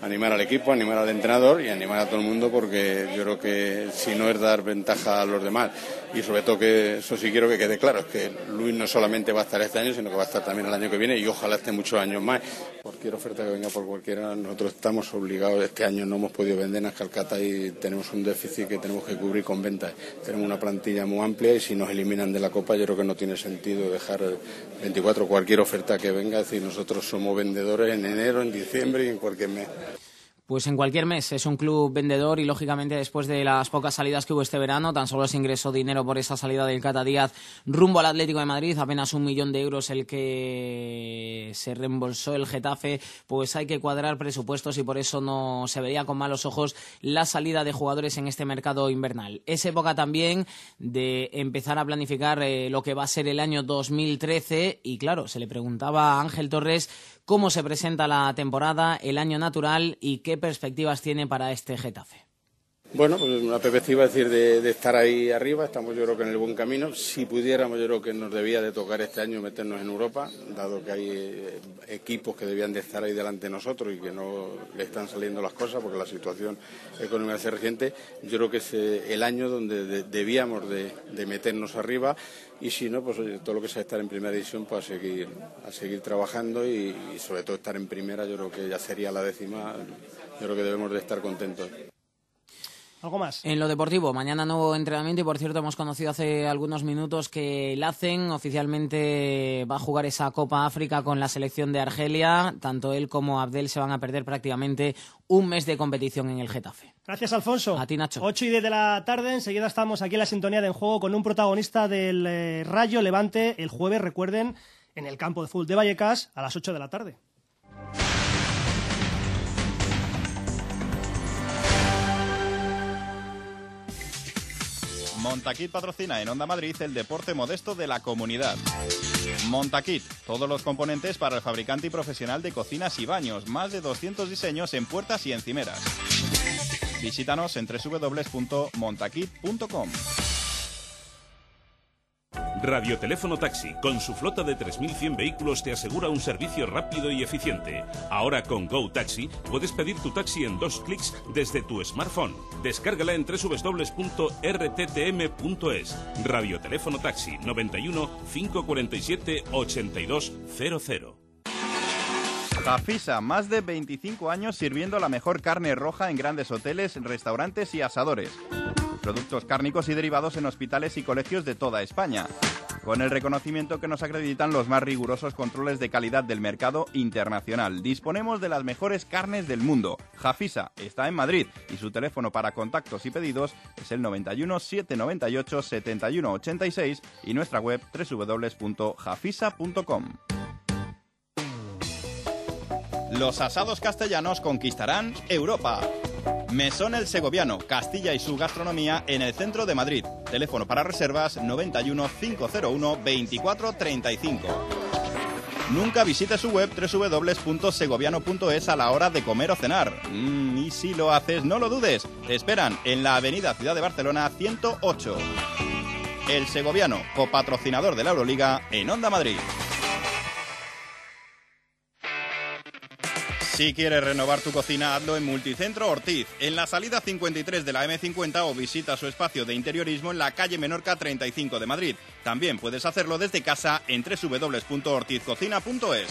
animar al equipo, animar al entrenador y animar a todo el mundo porque yo creo que si no es dar ventaja a los demás y sobre todo que eso sí quiero que quede claro, es que Luis no solamente va a estar este año, sino que va a estar también el año que viene y ojalá esté muchos años más. Cualquier oferta que venga por cualquiera, nosotros estamos obligados, este año no hemos podido vender en Calcata y tenemos un déficit que tenemos que cubrir con ventas. Tenemos una plantilla muy amplia y si nos eliminan de la Copa yo creo que no tiene sentido dejar 24 cualquier oferta que venga, es decir, nosotros somos vendedores en enero, en diciembre y en cualquier mes. Pues en cualquier mes es un club vendedor y lógicamente después de las pocas salidas que hubo este verano, tan solo se ingresó dinero por esa salida del Cata Díaz rumbo al Atlético de Madrid, apenas un millón de euros el que se reembolsó el Getafe, pues hay que cuadrar presupuestos y por eso no se vería con malos ojos la salida de jugadores en este mercado invernal. Es época también de empezar a planificar eh, lo que va a ser el año 2013 y claro, se le preguntaba a Ángel Torres cómo se presenta la temporada, el año natural y qué perspectivas tiene para este Getafe. Bueno, pues una perspectiva es decir, de, de, estar ahí arriba, estamos yo creo que en el buen camino. Si pudiéramos, yo creo que nos debía de tocar este año meternos en Europa, dado que hay eh, equipos que debían de estar ahí delante de nosotros y que no le están saliendo las cosas porque la situación económica es reciente. Yo creo que es eh, el año donde de, debíamos de, meternos arriba y si no, pues todo lo que sea estar en primera división, pues a seguir, a seguir trabajando y, y sobre todo estar en primera, yo creo que ya sería la décima. Yo creo que debemos de estar contentos. ¿Algo más? En lo deportivo, mañana nuevo entrenamiento y por cierto hemos conocido hace algunos minutos que el ACEN oficialmente va a jugar esa Copa África con la selección de Argelia. Tanto él como Abdel se van a perder prácticamente un mes de competición en el Getafe. Gracias, Alfonso. A ti, Nacho. 8 y 10 de la tarde, enseguida estamos aquí en la sintonía de En Juego con un protagonista del eh, Rayo Levante el jueves, recuerden, en el campo de fútbol de Vallecas a las 8 de la tarde. Montaquit patrocina en Onda Madrid el deporte modesto de la comunidad. Montaquit, todos los componentes para el fabricante y profesional de cocinas y baños, más de 200 diseños en puertas y encimeras. Visítanos en www.montaquit.com. Radioteléfono Taxi, con su flota de 3.100 vehículos, te asegura un servicio rápido y eficiente. Ahora con Go Taxi puedes pedir tu taxi en dos clics desde tu smartphone. Descárgala en www.rttm.es. Radioteléfono Taxi 91 547 8200. Jafisa, más de 25 años sirviendo la mejor carne roja en grandes hoteles, restaurantes y asadores. Productos cárnicos y derivados en hospitales y colegios de toda España. Con el reconocimiento que nos acreditan los más rigurosos controles de calidad del mercado internacional. Disponemos de las mejores carnes del mundo. Jafisa está en Madrid y su teléfono para contactos y pedidos es el 91 798 71 86 y nuestra web www.jafisa.com. Los asados castellanos conquistarán Europa. Mesón El Segoviano, Castilla y su gastronomía en el centro de Madrid. Teléfono para reservas 91 501 24 35. Nunca visite su web www.segoviano.es a la hora de comer o cenar. Mm, y si lo haces, no lo dudes. Te esperan en la avenida Ciudad de Barcelona 108. El Segoviano, copatrocinador de la Euroliga en Onda Madrid. Si quieres renovar tu cocina, hazlo en Multicentro Ortiz, en la salida 53 de la M50 o visita su espacio de interiorismo en la calle Menorca 35 de Madrid. También puedes hacerlo desde casa en www.ortizcocina.es.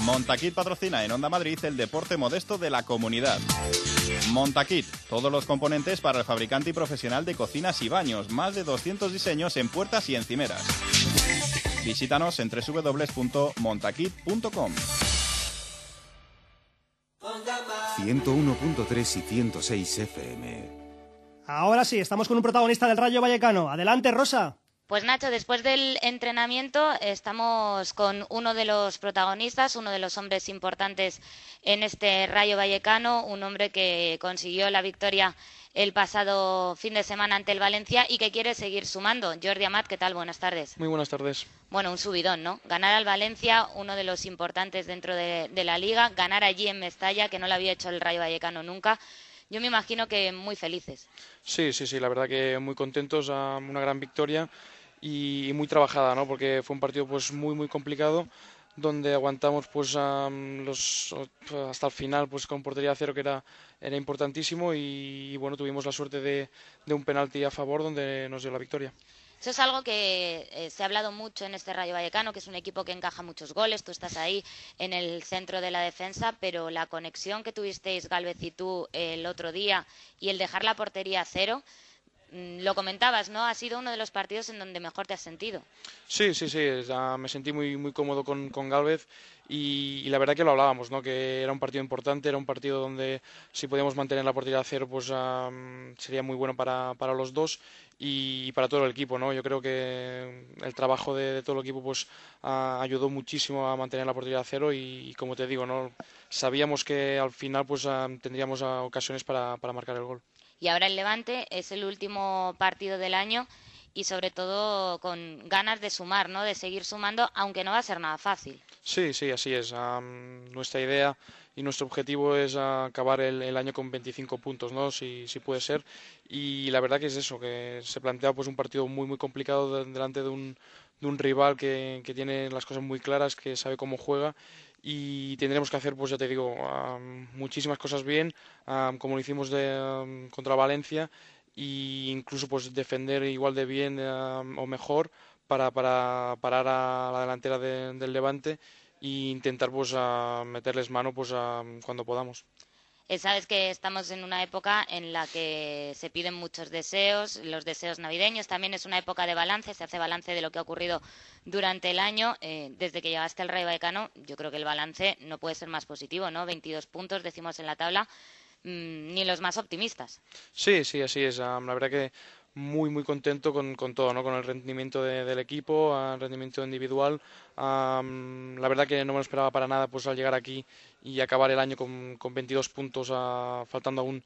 Montaquit patrocina en Onda Madrid el deporte modesto de la comunidad. Montaquit, todos los componentes para el fabricante y profesional de cocinas y baños, más de 200 diseños en puertas y encimeras. Visítanos en www.montaquit.com. 101.3 y 106 FM. Ahora sí, estamos con un protagonista del Rayo Vallecano. Adelante, Rosa. Pues Nacho, después del entrenamiento estamos con uno de los protagonistas, uno de los hombres importantes en este Rayo Vallecano, un hombre que consiguió la victoria el pasado fin de semana ante el Valencia y que quiere seguir sumando. Jordi Amat, ¿qué tal? Buenas tardes. Muy buenas tardes. Bueno, un subidón, ¿no? Ganar al Valencia, uno de los importantes dentro de, de la liga, ganar allí en Mestalla, que no lo había hecho el Rayo Vallecano nunca. Yo me imagino que muy felices. Sí, sí, sí, la verdad que muy contentos, una gran victoria y muy trabajada, ¿no? Porque fue un partido pues muy muy complicado donde aguantamos pues um, los, hasta el final pues con portería cero que era, era importantísimo y, y, bueno tuvimos la suerte de, de, un penalti a favor donde nos dio la victoria. Eso es algo que eh, se ha hablado mucho en este Rayo Vallecano, que es un equipo que encaja muchos goles, tú estás ahí en el centro de la defensa, pero la conexión que tuvisteis Galvez y tú el otro día y el dejar la portería a cero, lo comentabas, ¿no? Ha sido uno de los partidos en donde mejor te has sentido. Sí, sí, sí. Me sentí muy, muy cómodo con, con Galvez y, y, la verdad que lo hablábamos, ¿no? Que era un partido importante, era un partido donde si podíamos mantener la portería a cero, pues um, sería muy bueno para, para, los dos y para todo el equipo, ¿no? Yo creo que el trabajo de, todo el equipo, pues uh, ayudó muchísimo a mantener la portería a cero y, como te digo, ¿no? Sabíamos que al final, pues tendríamos uh, ocasiones para, para marcar el gol y ahora el Levante es el último partido del año y sobre todo con ganas de sumar, ¿no? De seguir sumando, aunque no va a ser nada fácil. Sí, sí, así es. nuestra idea y nuestro objetivo es acabar el, año con 25 puntos, ¿no? Si, si, puede ser. Y la verdad que es eso, que se plantea pues un partido muy muy complicado delante de un, de un rival que, que, tiene las cosas muy claras, que sabe cómo juega y tendremos que hacer, pues ya te digo, muchísimas cosas bien, como lo hicimos de, contra Valencia e incluso pues defender igual de bien o mejor para, para parar a la delantera del Levante e intentar pues meterles mano pues cuando podamos. Eh, sabes que estamos en una época en la que se piden muchos deseos, los deseos navideños. También es una época de balance, se hace balance de lo que ha ocurrido durante el año. Eh, desde que llegaste al Rayo Vallecano, yo creo que el balance no puede ser más positivo, ¿no? 22 puntos, decimos en la tabla, mm, ni los más optimistas. Sí, sí, así es. la verdad que muy muy contento con, con todo, ¿no? con el rendimiento del equipo, el rendimiento individual. la verdad que no me lo esperaba para nada pues al llegar aquí y acabar el año con, con 22 puntos, faltando aún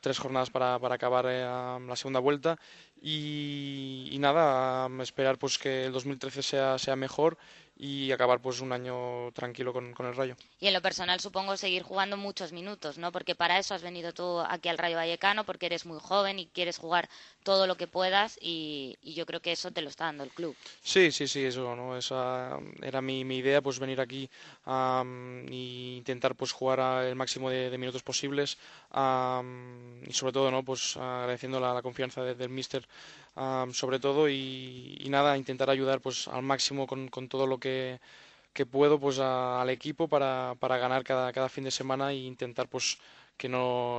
tres jornadas para, para acabar eh, la segunda vuelta. Y, y nada, esperar pues que el 2013 sea, sea mejor y acabar pues un año tranquilo con, el Rayo. Y en lo personal supongo seguir jugando muchos minutos, ¿no? Porque para eso has venido tú aquí al Rayo Vallecano, porque eres muy joven y quieres jugar todo lo que puedas y, yo creo que eso te lo está dando el club. Sí, sí, sí, eso, ¿no? Esa era mi, mi idea, pues venir aquí e intentar pues jugar el máximo de, minutos posibles y sobre todo, ¿no? Pues agradeciendo la, confianza del míster sobre todo y, nada, intentar ayudar pues al máximo con, con todo lo que, que puedo pues al equipo para, para ganar cada, cada fin de semana e intentar pues que no,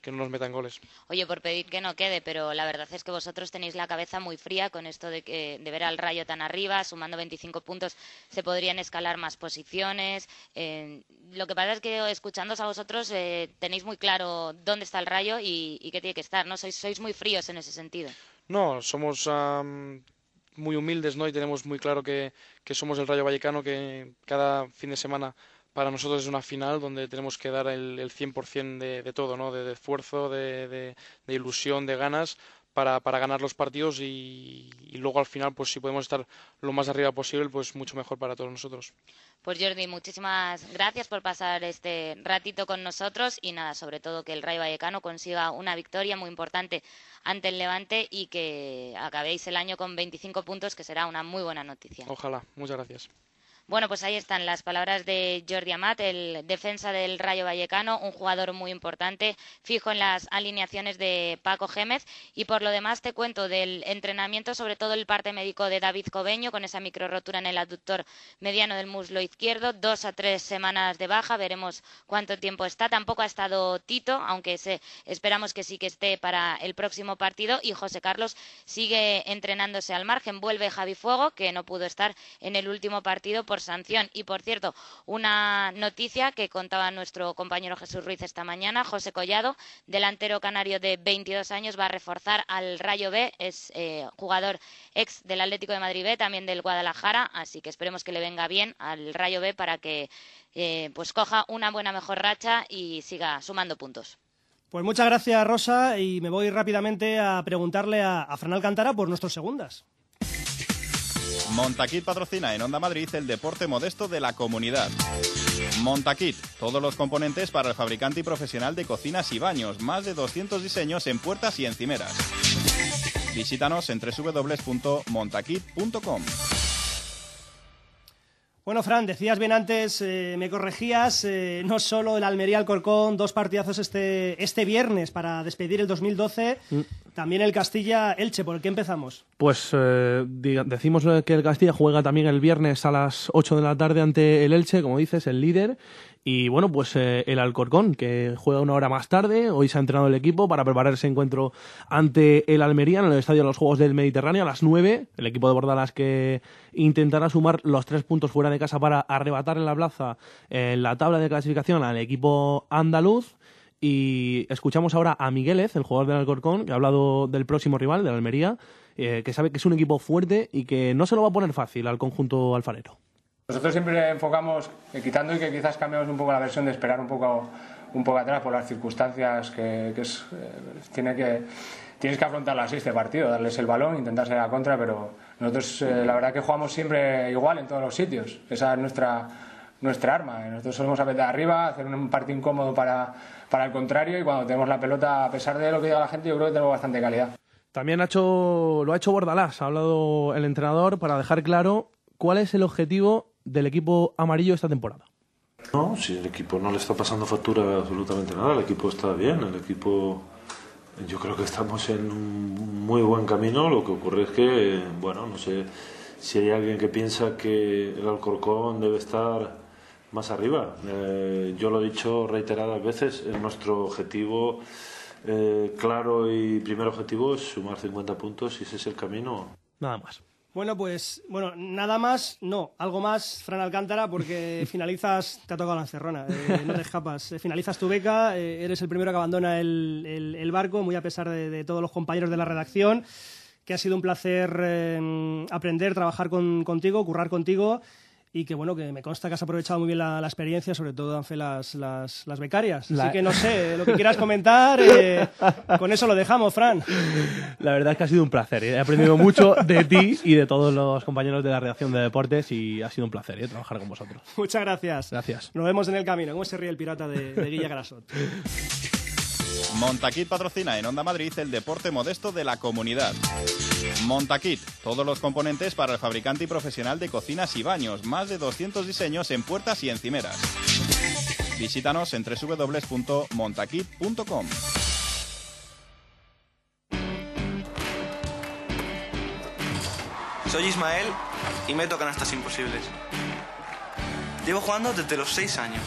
que no nos metan goles. Oye, por pedir que no quede, pero la verdad es que vosotros tenéis la cabeza muy fría con esto de, que, de ver al Rayo tan arriba, sumando 25 puntos se podrían escalar más posiciones. Eh, lo que pasa es que escuchándoos a vosotros eh, tenéis muy claro dónde está el Rayo y, y qué tiene que estar, ¿no? Sois, sois muy fríos en ese sentido. No, somos muy humildes, ¿no? Y tenemos muy claro que, somos el Rayo Vallecano, que cada fin de semana para nosotros es una final donde tenemos que dar el, el 100% de, de todo, ¿no? De, esfuerzo, de, de, ilusión, de ganas para, para ganar los partidos y, y, luego al final, pues si podemos estar lo más arriba posible, pues mucho mejor para todos nosotros. Pues Jordi, muchísimas gracias por pasar este ratito con nosotros y nada, sobre todo que el Rayo Vallecano consiga una victoria muy importante ante el Levante y que acabéis el año con 25 puntos, que será una muy buena noticia. Ojalá, muchas gracias. Bueno, pues ahí están las palabras de Jordi Amat, el defensa del Rayo Vallecano, un jugador muy importante, fijo en las alineaciones de Paco Gémez. Y por lo demás te cuento del entrenamiento, sobre todo el parte médico de David Cobeño, con esa micro rotura en el aductor mediano del muslo izquierdo, dos a tres semanas de baja, veremos cuánto tiempo está. Tampoco ha estado Tito, aunque esperamos que sí que esté para el próximo partido. Y José Carlos sigue entrenándose al margen. Vuelve Javi Fuego, que no pudo estar en el último partido por sanción. Y por cierto, una noticia que contaba nuestro compañero Jesús Ruiz esta mañana, José Collado, delantero canario de 22 años, va a reforzar al Rayo B, es eh, jugador ex del Atlético de Madrid B, también del Guadalajara, así que esperemos que le venga bien al Rayo B para que eh, pues coja una buena mejor racha y siga sumando puntos. Pues muchas gracias, Rosa, y me voy rápidamente a preguntarle a, a Fran Alcántara por nuestros segundas. Montaquit patrocina en Onda Madrid el deporte modesto de la comunidad. Montaquit, todos los componentes para el fabricante y profesional de cocinas y baños, más de 200 diseños en puertas y encimeras. Visítanos en www.montaquit.com. Bueno, Fran, decías bien antes, eh, me corregías, eh, no solo el Almería Alcorcón, dos partidazos este, este viernes para despedir el 2012, mm. También el Castilla Elche, ¿por qué empezamos? Pues eh, decimos que el Castilla juega también el viernes a las 8 de la tarde ante el Elche, como dices, el líder, y bueno, pues eh, el Alcorcón, que juega una hora más tarde, hoy se ha entrenado el equipo para preparar ese encuentro ante el Almería en el Estadio de los Juegos del Mediterráneo a las 9. El equipo de Bordalas que intentará sumar los tres puntos fuera de casa para arrebatar en la plaza en la tabla de clasificación al equipo andaluz. Y escuchamos ahora a Miguelez, el jugador del Alcorcón, que ha hablado del próximo rival, del Almería, eh, que sabe que es un equipo fuerte y que no se lo va a poner fácil al conjunto alfarero. Nosotros siempre enfocamos, quitando y que quizás cambiamos un poco la versión de esperar un poco un poco atrás por las circunstancias que, que es, eh, tiene que tienes que afrontarlo así este partido, darles el balón, intentar salir a contra, pero nosotros eh, la verdad que jugamos siempre igual en todos los sitios. Esa es nuestra, nuestra arma. Nosotros solemos apretar arriba, hacer un partido incómodo para, para el contrario y cuando tenemos la pelota, a pesar de lo que diga la gente, yo creo que tenemos bastante calidad. También ha hecho, lo ha hecho Bordalás, ha hablado el entrenador para dejar claro cuál es el objetivo del equipo amarillo esta temporada. No, si el equipo no le está pasando factura absolutamente nada, el equipo está bien, el equipo yo creo que estamos en un muy buen camino, lo que ocurre es que, bueno, no sé si hay alguien que piensa que el Alcorcón debe estar más arriba. Eh, yo lo he dicho reiteradas veces, nuestro objetivo eh, claro y primer objetivo es sumar 50 puntos y ese es el camino. Nada más. Bueno, pues, bueno, nada más, no, algo más, Fran Alcántara, porque [laughs] finalizas, te ha tocado la encerrona, eh, no te escapas, eh, finalizas tu beca, eh, eres el primero que abandona el, el- el barco, muy a pesar de, de todos los compañeros de la redacción, que ha sido un placer eh, aprender, trabajar con- contigo, currar contigo, y que bueno, que me consta que has aprovechado muy bien la, la experiencia, sobre todo Anfe las, las, las becarias. La- Así que no sé, lo que quieras comentar, eh, con eso lo dejamos, Fran. La verdad es que ha sido un placer. ¿eh? He aprendido mucho de ti y de todos los compañeros de la redacción de deportes y ha sido un placer ¿eh? trabajar con vosotros. Muchas gracias. Gracias. Nos vemos en el camino. ¿Cómo se ríe el pirata de, de Guilla Grasot? Montaquit patrocina en Onda Madrid el deporte modesto de la comunidad. Montaquit, todos los componentes para el fabricante y profesional de cocinas y baños, más de 200 diseños en puertas y encimeras. Visítanos en www.montaquit.com. Soy Ismael y me tocan estas imposibles. Llevo jugando desde los 6 años.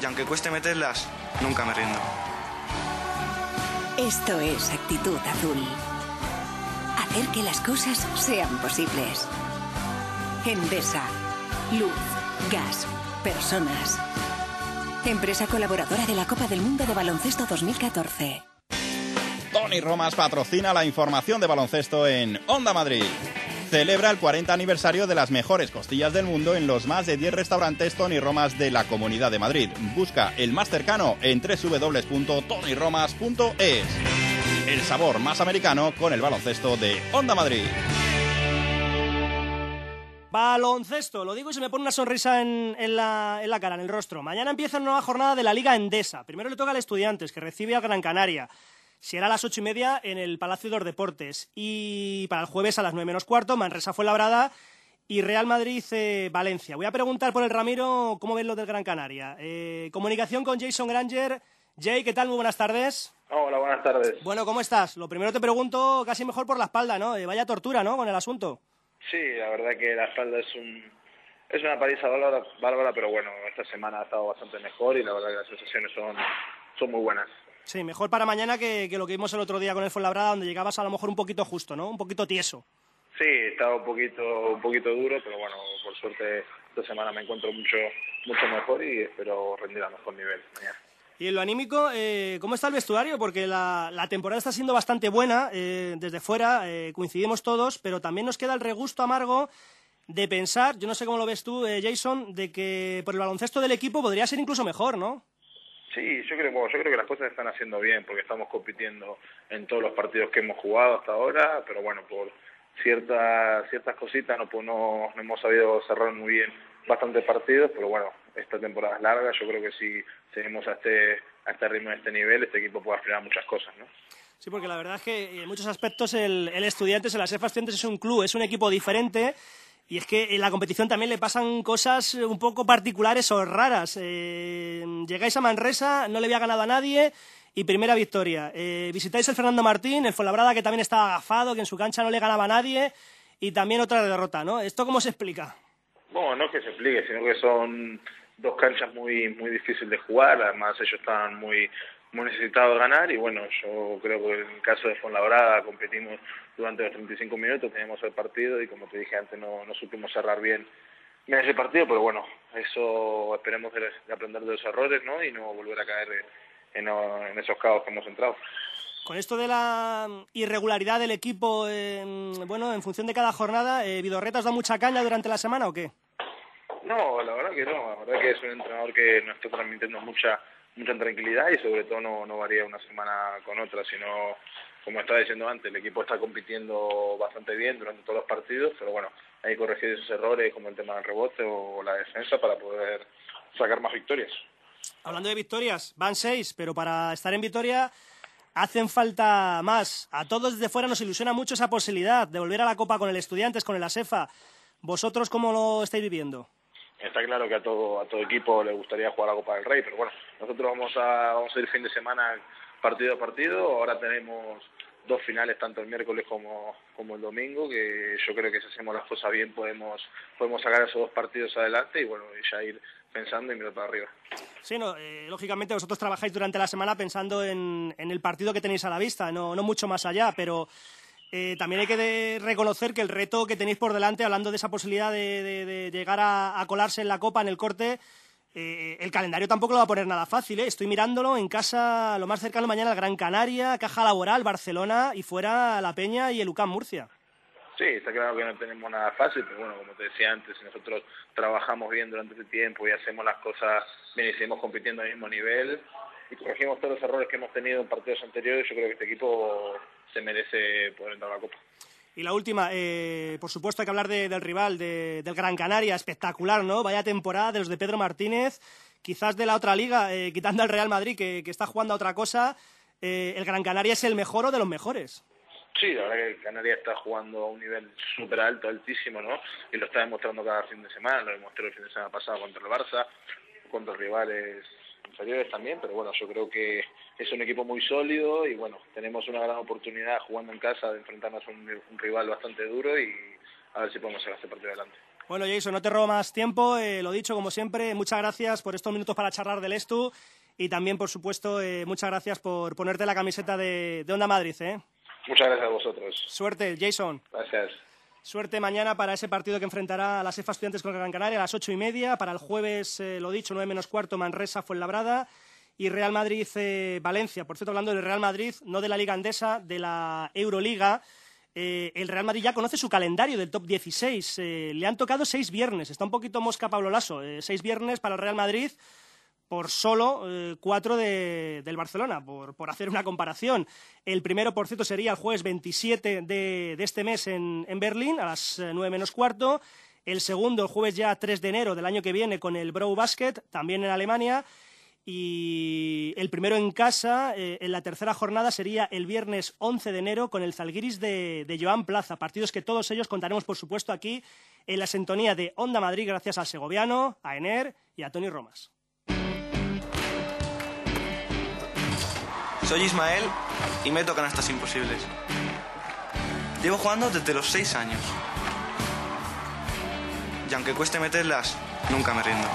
Y aunque cueste meterlas, nunca me rindo. Esto es actitud azul. Hacer que las cosas sean posibles. Endesa. Luz, gas, personas. Empresa colaboradora de la Copa del Mundo de Baloncesto 2014. Tony Romas patrocina la información de baloncesto en Onda Madrid. Celebra el 40 aniversario de las mejores costillas del mundo en los más de 10 restaurantes Tony Romas de la Comunidad de Madrid. Busca el más cercano en www.tonyromas.es. El sabor más americano con el baloncesto de Onda Madrid. Baloncesto, lo digo y se me pone una sonrisa en, la, en la cara, en el rostro. Mañana empieza una nueva jornada de la Liga Endesa. Primero le toca al Estudiantes, que recibe a Gran Canaria. Será a las ocho y media en el Palacio de los Deportes. Y para el jueves a las nueve menos cuarto, Manresa Fuenlabrada y Real Madrid eh, Valencia. Voy a preguntar por el Ramiro cómo ven lo del Gran Canaria. Eh, comunicación con Jason Granger. Jay, ¿qué tal? Muy buenas tardes. Hola, buenas tardes. Bueno, ¿cómo estás? Lo primero te pregunto casi mejor por la espalda, ¿no? Eh, vaya tortura, ¿no? Con el asunto. Sí, la verdad que la espalda es un es una paliza bárbara, bárbara, pero bueno, esta semana ha estado bastante mejor y la verdad que las sensaciones son, son muy buenas. Sí, mejor para mañana que, que lo que vimos el otro día con el Fuenlabrada, donde llegabas a lo mejor un poquito justo, ¿no? Un poquito tieso. Sí, estaba un poquito un poquito duro, pero bueno, por suerte esta semana me encuentro mucho mucho mejor y espero rendir a mejor nivel mañana. Y en lo anímico, eh, ¿cómo está el vestuario? Porque la, la temporada está siendo bastante buena eh, desde fuera, eh, coincidimos todos, pero también nos queda el regusto amargo de pensar, yo no sé cómo lo ves tú, eh, Jason, de que por el baloncesto del equipo podría ser incluso mejor, ¿no? Sí, yo creo, yo creo que las cosas se están haciendo bien porque estamos compitiendo en todos los partidos que hemos jugado hasta ahora, pero bueno, por ciertas ciertas cositas no, pues no, no hemos sabido cerrar muy bien bastantes partidos, pero bueno, esta temporada es larga, yo creo que si seguimos a este, este ritmo, a este nivel, este equipo puede aspirar muchas cosas, ¿no? Sí, porque la verdad es que en muchos aspectos el, el Estudiantes, el ASEF Estudiantes es un club, es un equipo diferente y es que en la competición también le pasan cosas un poco particulares o raras. Eh, llegáis a Manresa, no le había ganado a nadie y primera victoria. Eh, visitáis el Fernando Martín, el Fuenlabrada que también estaba agafado, que en su cancha no le ganaba a nadie y también otra derrota, ¿no? ¿Esto cómo se explica? Bueno, no es que se explique, sino que son dos canchas muy muy difíciles de jugar, además ellos estaban muy muy necesitados de ganar y bueno, yo creo que en el caso de Fuenlabrada competimos durante los 35 minutos, teníamos el partido y como te dije antes no, no supimos cerrar bien, ese partido, pero bueno, eso esperemos de, de aprender de los errores ¿no? y no volver a caer en, en esos caos que hemos entrado. Con esto de la irregularidad del equipo, eh, bueno, en función de cada jornada, eh, ¿Vidorreta os da mucha caña durante la semana o qué? No, la verdad que no. La verdad que es un entrenador que nos está transmitiendo mucha mucha tranquilidad y sobre todo no, no varía una semana con otra, sino, como estaba diciendo antes, el equipo está compitiendo bastante bien durante todos los partidos, pero bueno, hay que corregir esos errores como el tema del rebote o la defensa para poder sacar más victorias. Hablando de victorias, van seis, pero para estar en victoria hacen falta más. A todos desde fuera nos ilusiona mucho esa posibilidad de volver a la Copa con el Estudiantes, con el ASEFA. ¿Vosotros cómo lo estáis viviendo? Está claro que a todo, a todo equipo le gustaría jugar la Copa del Rey, pero bueno, nosotros vamos a, vamos a ir fin de semana partido a partido. Ahora tenemos dos finales, tanto el miércoles como, como el domingo, que yo creo que si hacemos las cosas bien podemos, podemos sacar esos dos partidos adelante y bueno, ya ir pensando y mirar para arriba. Sí, no, eh, lógicamente vosotros trabajáis durante la semana pensando en, en, el partido que tenéis a la vista, no, no mucho más allá, pero eh, también hay que reconocer que el reto que tenéis por delante, hablando de esa posibilidad de, de, llegar a, colarse en la Copa, en el corte, eh, el calendario tampoco lo va a poner nada fácil. ¿eh? Estoy mirándolo en casa, lo más cercano mañana, Gran Canaria, Caja Laboral, Barcelona y fuera La Peña y el UCAM Murcia. Sí, está claro que no tenemos nada fácil, pero bueno, como te decía antes, si nosotros trabajamos bien durante este tiempo y hacemos las cosas bien y seguimos compitiendo al mismo nivel y corregimos todos los errores que hemos tenido en partidos anteriores, yo creo que este equipo se merece poder entrar a la Copa. Y la última, eh, por supuesto hay que hablar de, del rival, de, del Gran Canaria, espectacular, ¿no? Vaya temporada de los de Pedro Martínez, quizás de la otra liga, eh, quitando al Real Madrid, que, que, está jugando a otra cosa, eh, el Gran Canaria es el mejor o de los mejores. Sí, la verdad que el Canaria está jugando a un nivel súper alto, altísimo, ¿no? Y lo está demostrando cada fin de semana, lo demostró el fin de semana pasado contra el Barça, contra rivales inferiores también, pero bueno, yo creo que es un equipo muy sólido y bueno, tenemos una gran oportunidad jugando en casa de enfrentarnos a un, un rival bastante duro y a ver si podemos sacar este partido adelante. Bueno, Jason, no te robo más tiempo. Eh, lo dicho, como siempre, muchas gracias por estos minutos para charlar del Estu y también, por supuesto, eh, muchas gracias por ponerte la camiseta de, de Onda Madrid. ¿eh? Muchas gracias a vosotros. Suerte, Jason. Gracias. Suerte mañana para ese partido que enfrentará a las EFA Estudiantes con Gran Canaria a las ocho y media. Para el jueves, eh, lo dicho, nueve menos cuarto, Manresa, Fuenlabrada y Real Madrid-Valencia. Por cierto, hablando del Real Madrid, no de la Liga Andesa, de la Euroliga. Eh, el Real Madrid ya conoce su calendario del top 16. Eh, le han tocado seis viernes. Está un poquito mosca Pablo Lasso. Eh, seis viernes para el Real Madrid por solo eh, cuatro de, del Barcelona, por, por, hacer una comparación. El primero, por cierto, sería el jueves 27 de, de este mes en, en, Berlín, a las nueve menos cuarto. El segundo, el jueves ya 3 de enero del año que viene, con el Bro Basket, también en Alemania. Y el primero en casa, eh, en la tercera jornada, sería el viernes 11 de enero con el Zalgiris de, de Joan Plaza. Partidos que todos ellos contaremos, por supuesto, aquí en la sintonía de Onda Madrid, gracias al segoviano, a Ener y a Tony Romas. Soy Ismael y me tocan estas imposibles. Llevo jugando desde los 6 años. Y aunque cueste meterlas, nunca me rindo.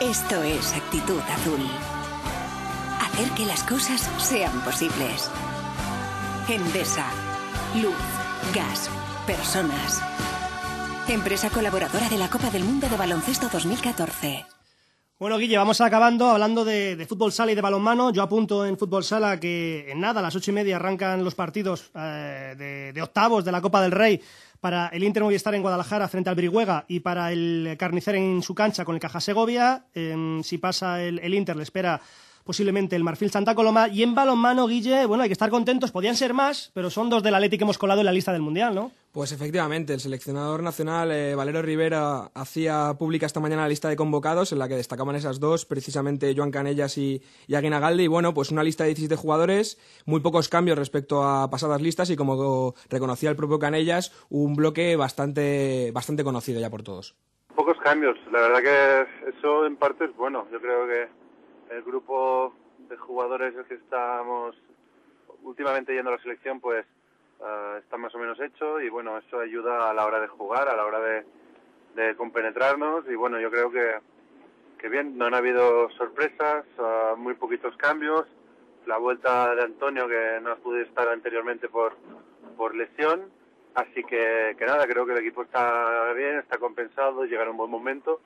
Esto es actitud azul. Hacer que las cosas sean posibles. Endesa. Luz, gas, personas. Empresa colaboradora de la Copa del Mundo de Baloncesto 2014. Bueno, Guille, vamos acabando hablando de, fútbol sala y de balonmano. Yo apunto en fútbol sala que en nada, a las ocho y media arrancan los partidos eh, de, de, octavos de la Copa del Rey para el Inter Movistar en Guadalajara frente al Brihuega y para el Carnicer en su cancha con el Caja Segovia. Eh, si pasa el Inter, le espera posiblemente el Marfil Santa Coloma. Y en balonmano, Guille, bueno, hay que estar contentos, podían ser más, pero son dos del Atleti que hemos colado en la lista del Mundial, ¿no? Pues efectivamente, el seleccionador nacional eh, Valero Rivera hacía pública esta mañana la lista de convocados en la que destacaban esas dos, precisamente Joan Canellas y, y Aguinagalde. Y bueno, pues una lista de 17 jugadores, muy pocos cambios respecto a pasadas listas y como reconocía el propio Canellas, un bloque bastante, bastante conocido ya por todos. Pocos cambios, la verdad que eso en parte es bueno. Yo creo que el grupo de jugadores que estamos últimamente yendo a la selección pues uh, está más o menos hecho y bueno, eso ayuda a la hora de jugar, a la hora de, de compenetrarnos y bueno, yo creo que, que bien, no han habido sorpresas, uh, muy poquitos cambios, la vuelta de Antonio que no pudo estar anteriormente por, por lesión, así que, que nada, creo que el equipo está bien, está compensado, llega en un buen momento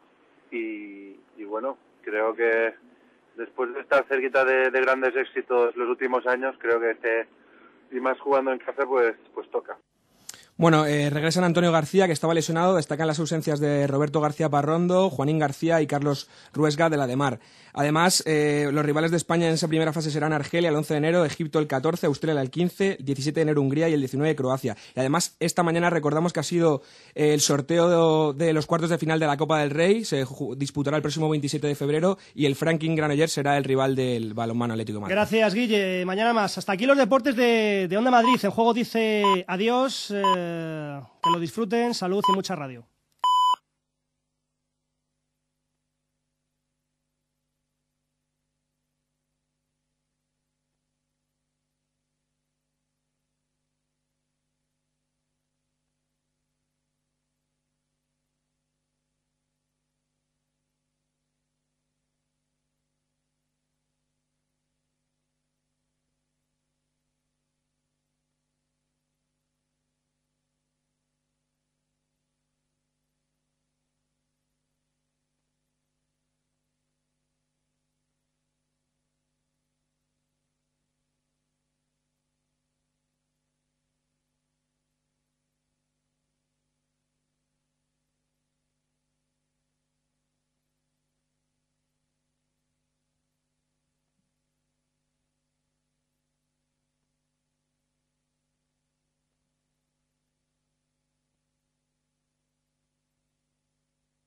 y, y bueno, creo que después de estar cerquita de, de, grandes éxitos los últimos años, creo que este, y más jugando en casa, pues, pues toca. Bueno, eh, regresan Antonio García, que estaba lesionado. Destacan las ausencias de Roberto García Parrondo, Juanín García y Carlos Ruesga de la de Mar. Además, eh, los rivales de España en esa primera fase serán Argelia el 11 de enero, Egipto el 14, Australia el 15, 17 de enero Hungría y el 19 Croacia. Y además, esta mañana recordamos que ha sido eh, el sorteo de, los cuartos de final de la Copa del Rey. Se disputará el próximo 27 de febrero y el Franklin Granollers será el rival del balonmano Atlético de Madrid. Gracias, Guille. Mañana más. Hasta aquí los deportes de, Onda Madrid. En juego dice adiós. Que lo disfruten, salud y mucha radio.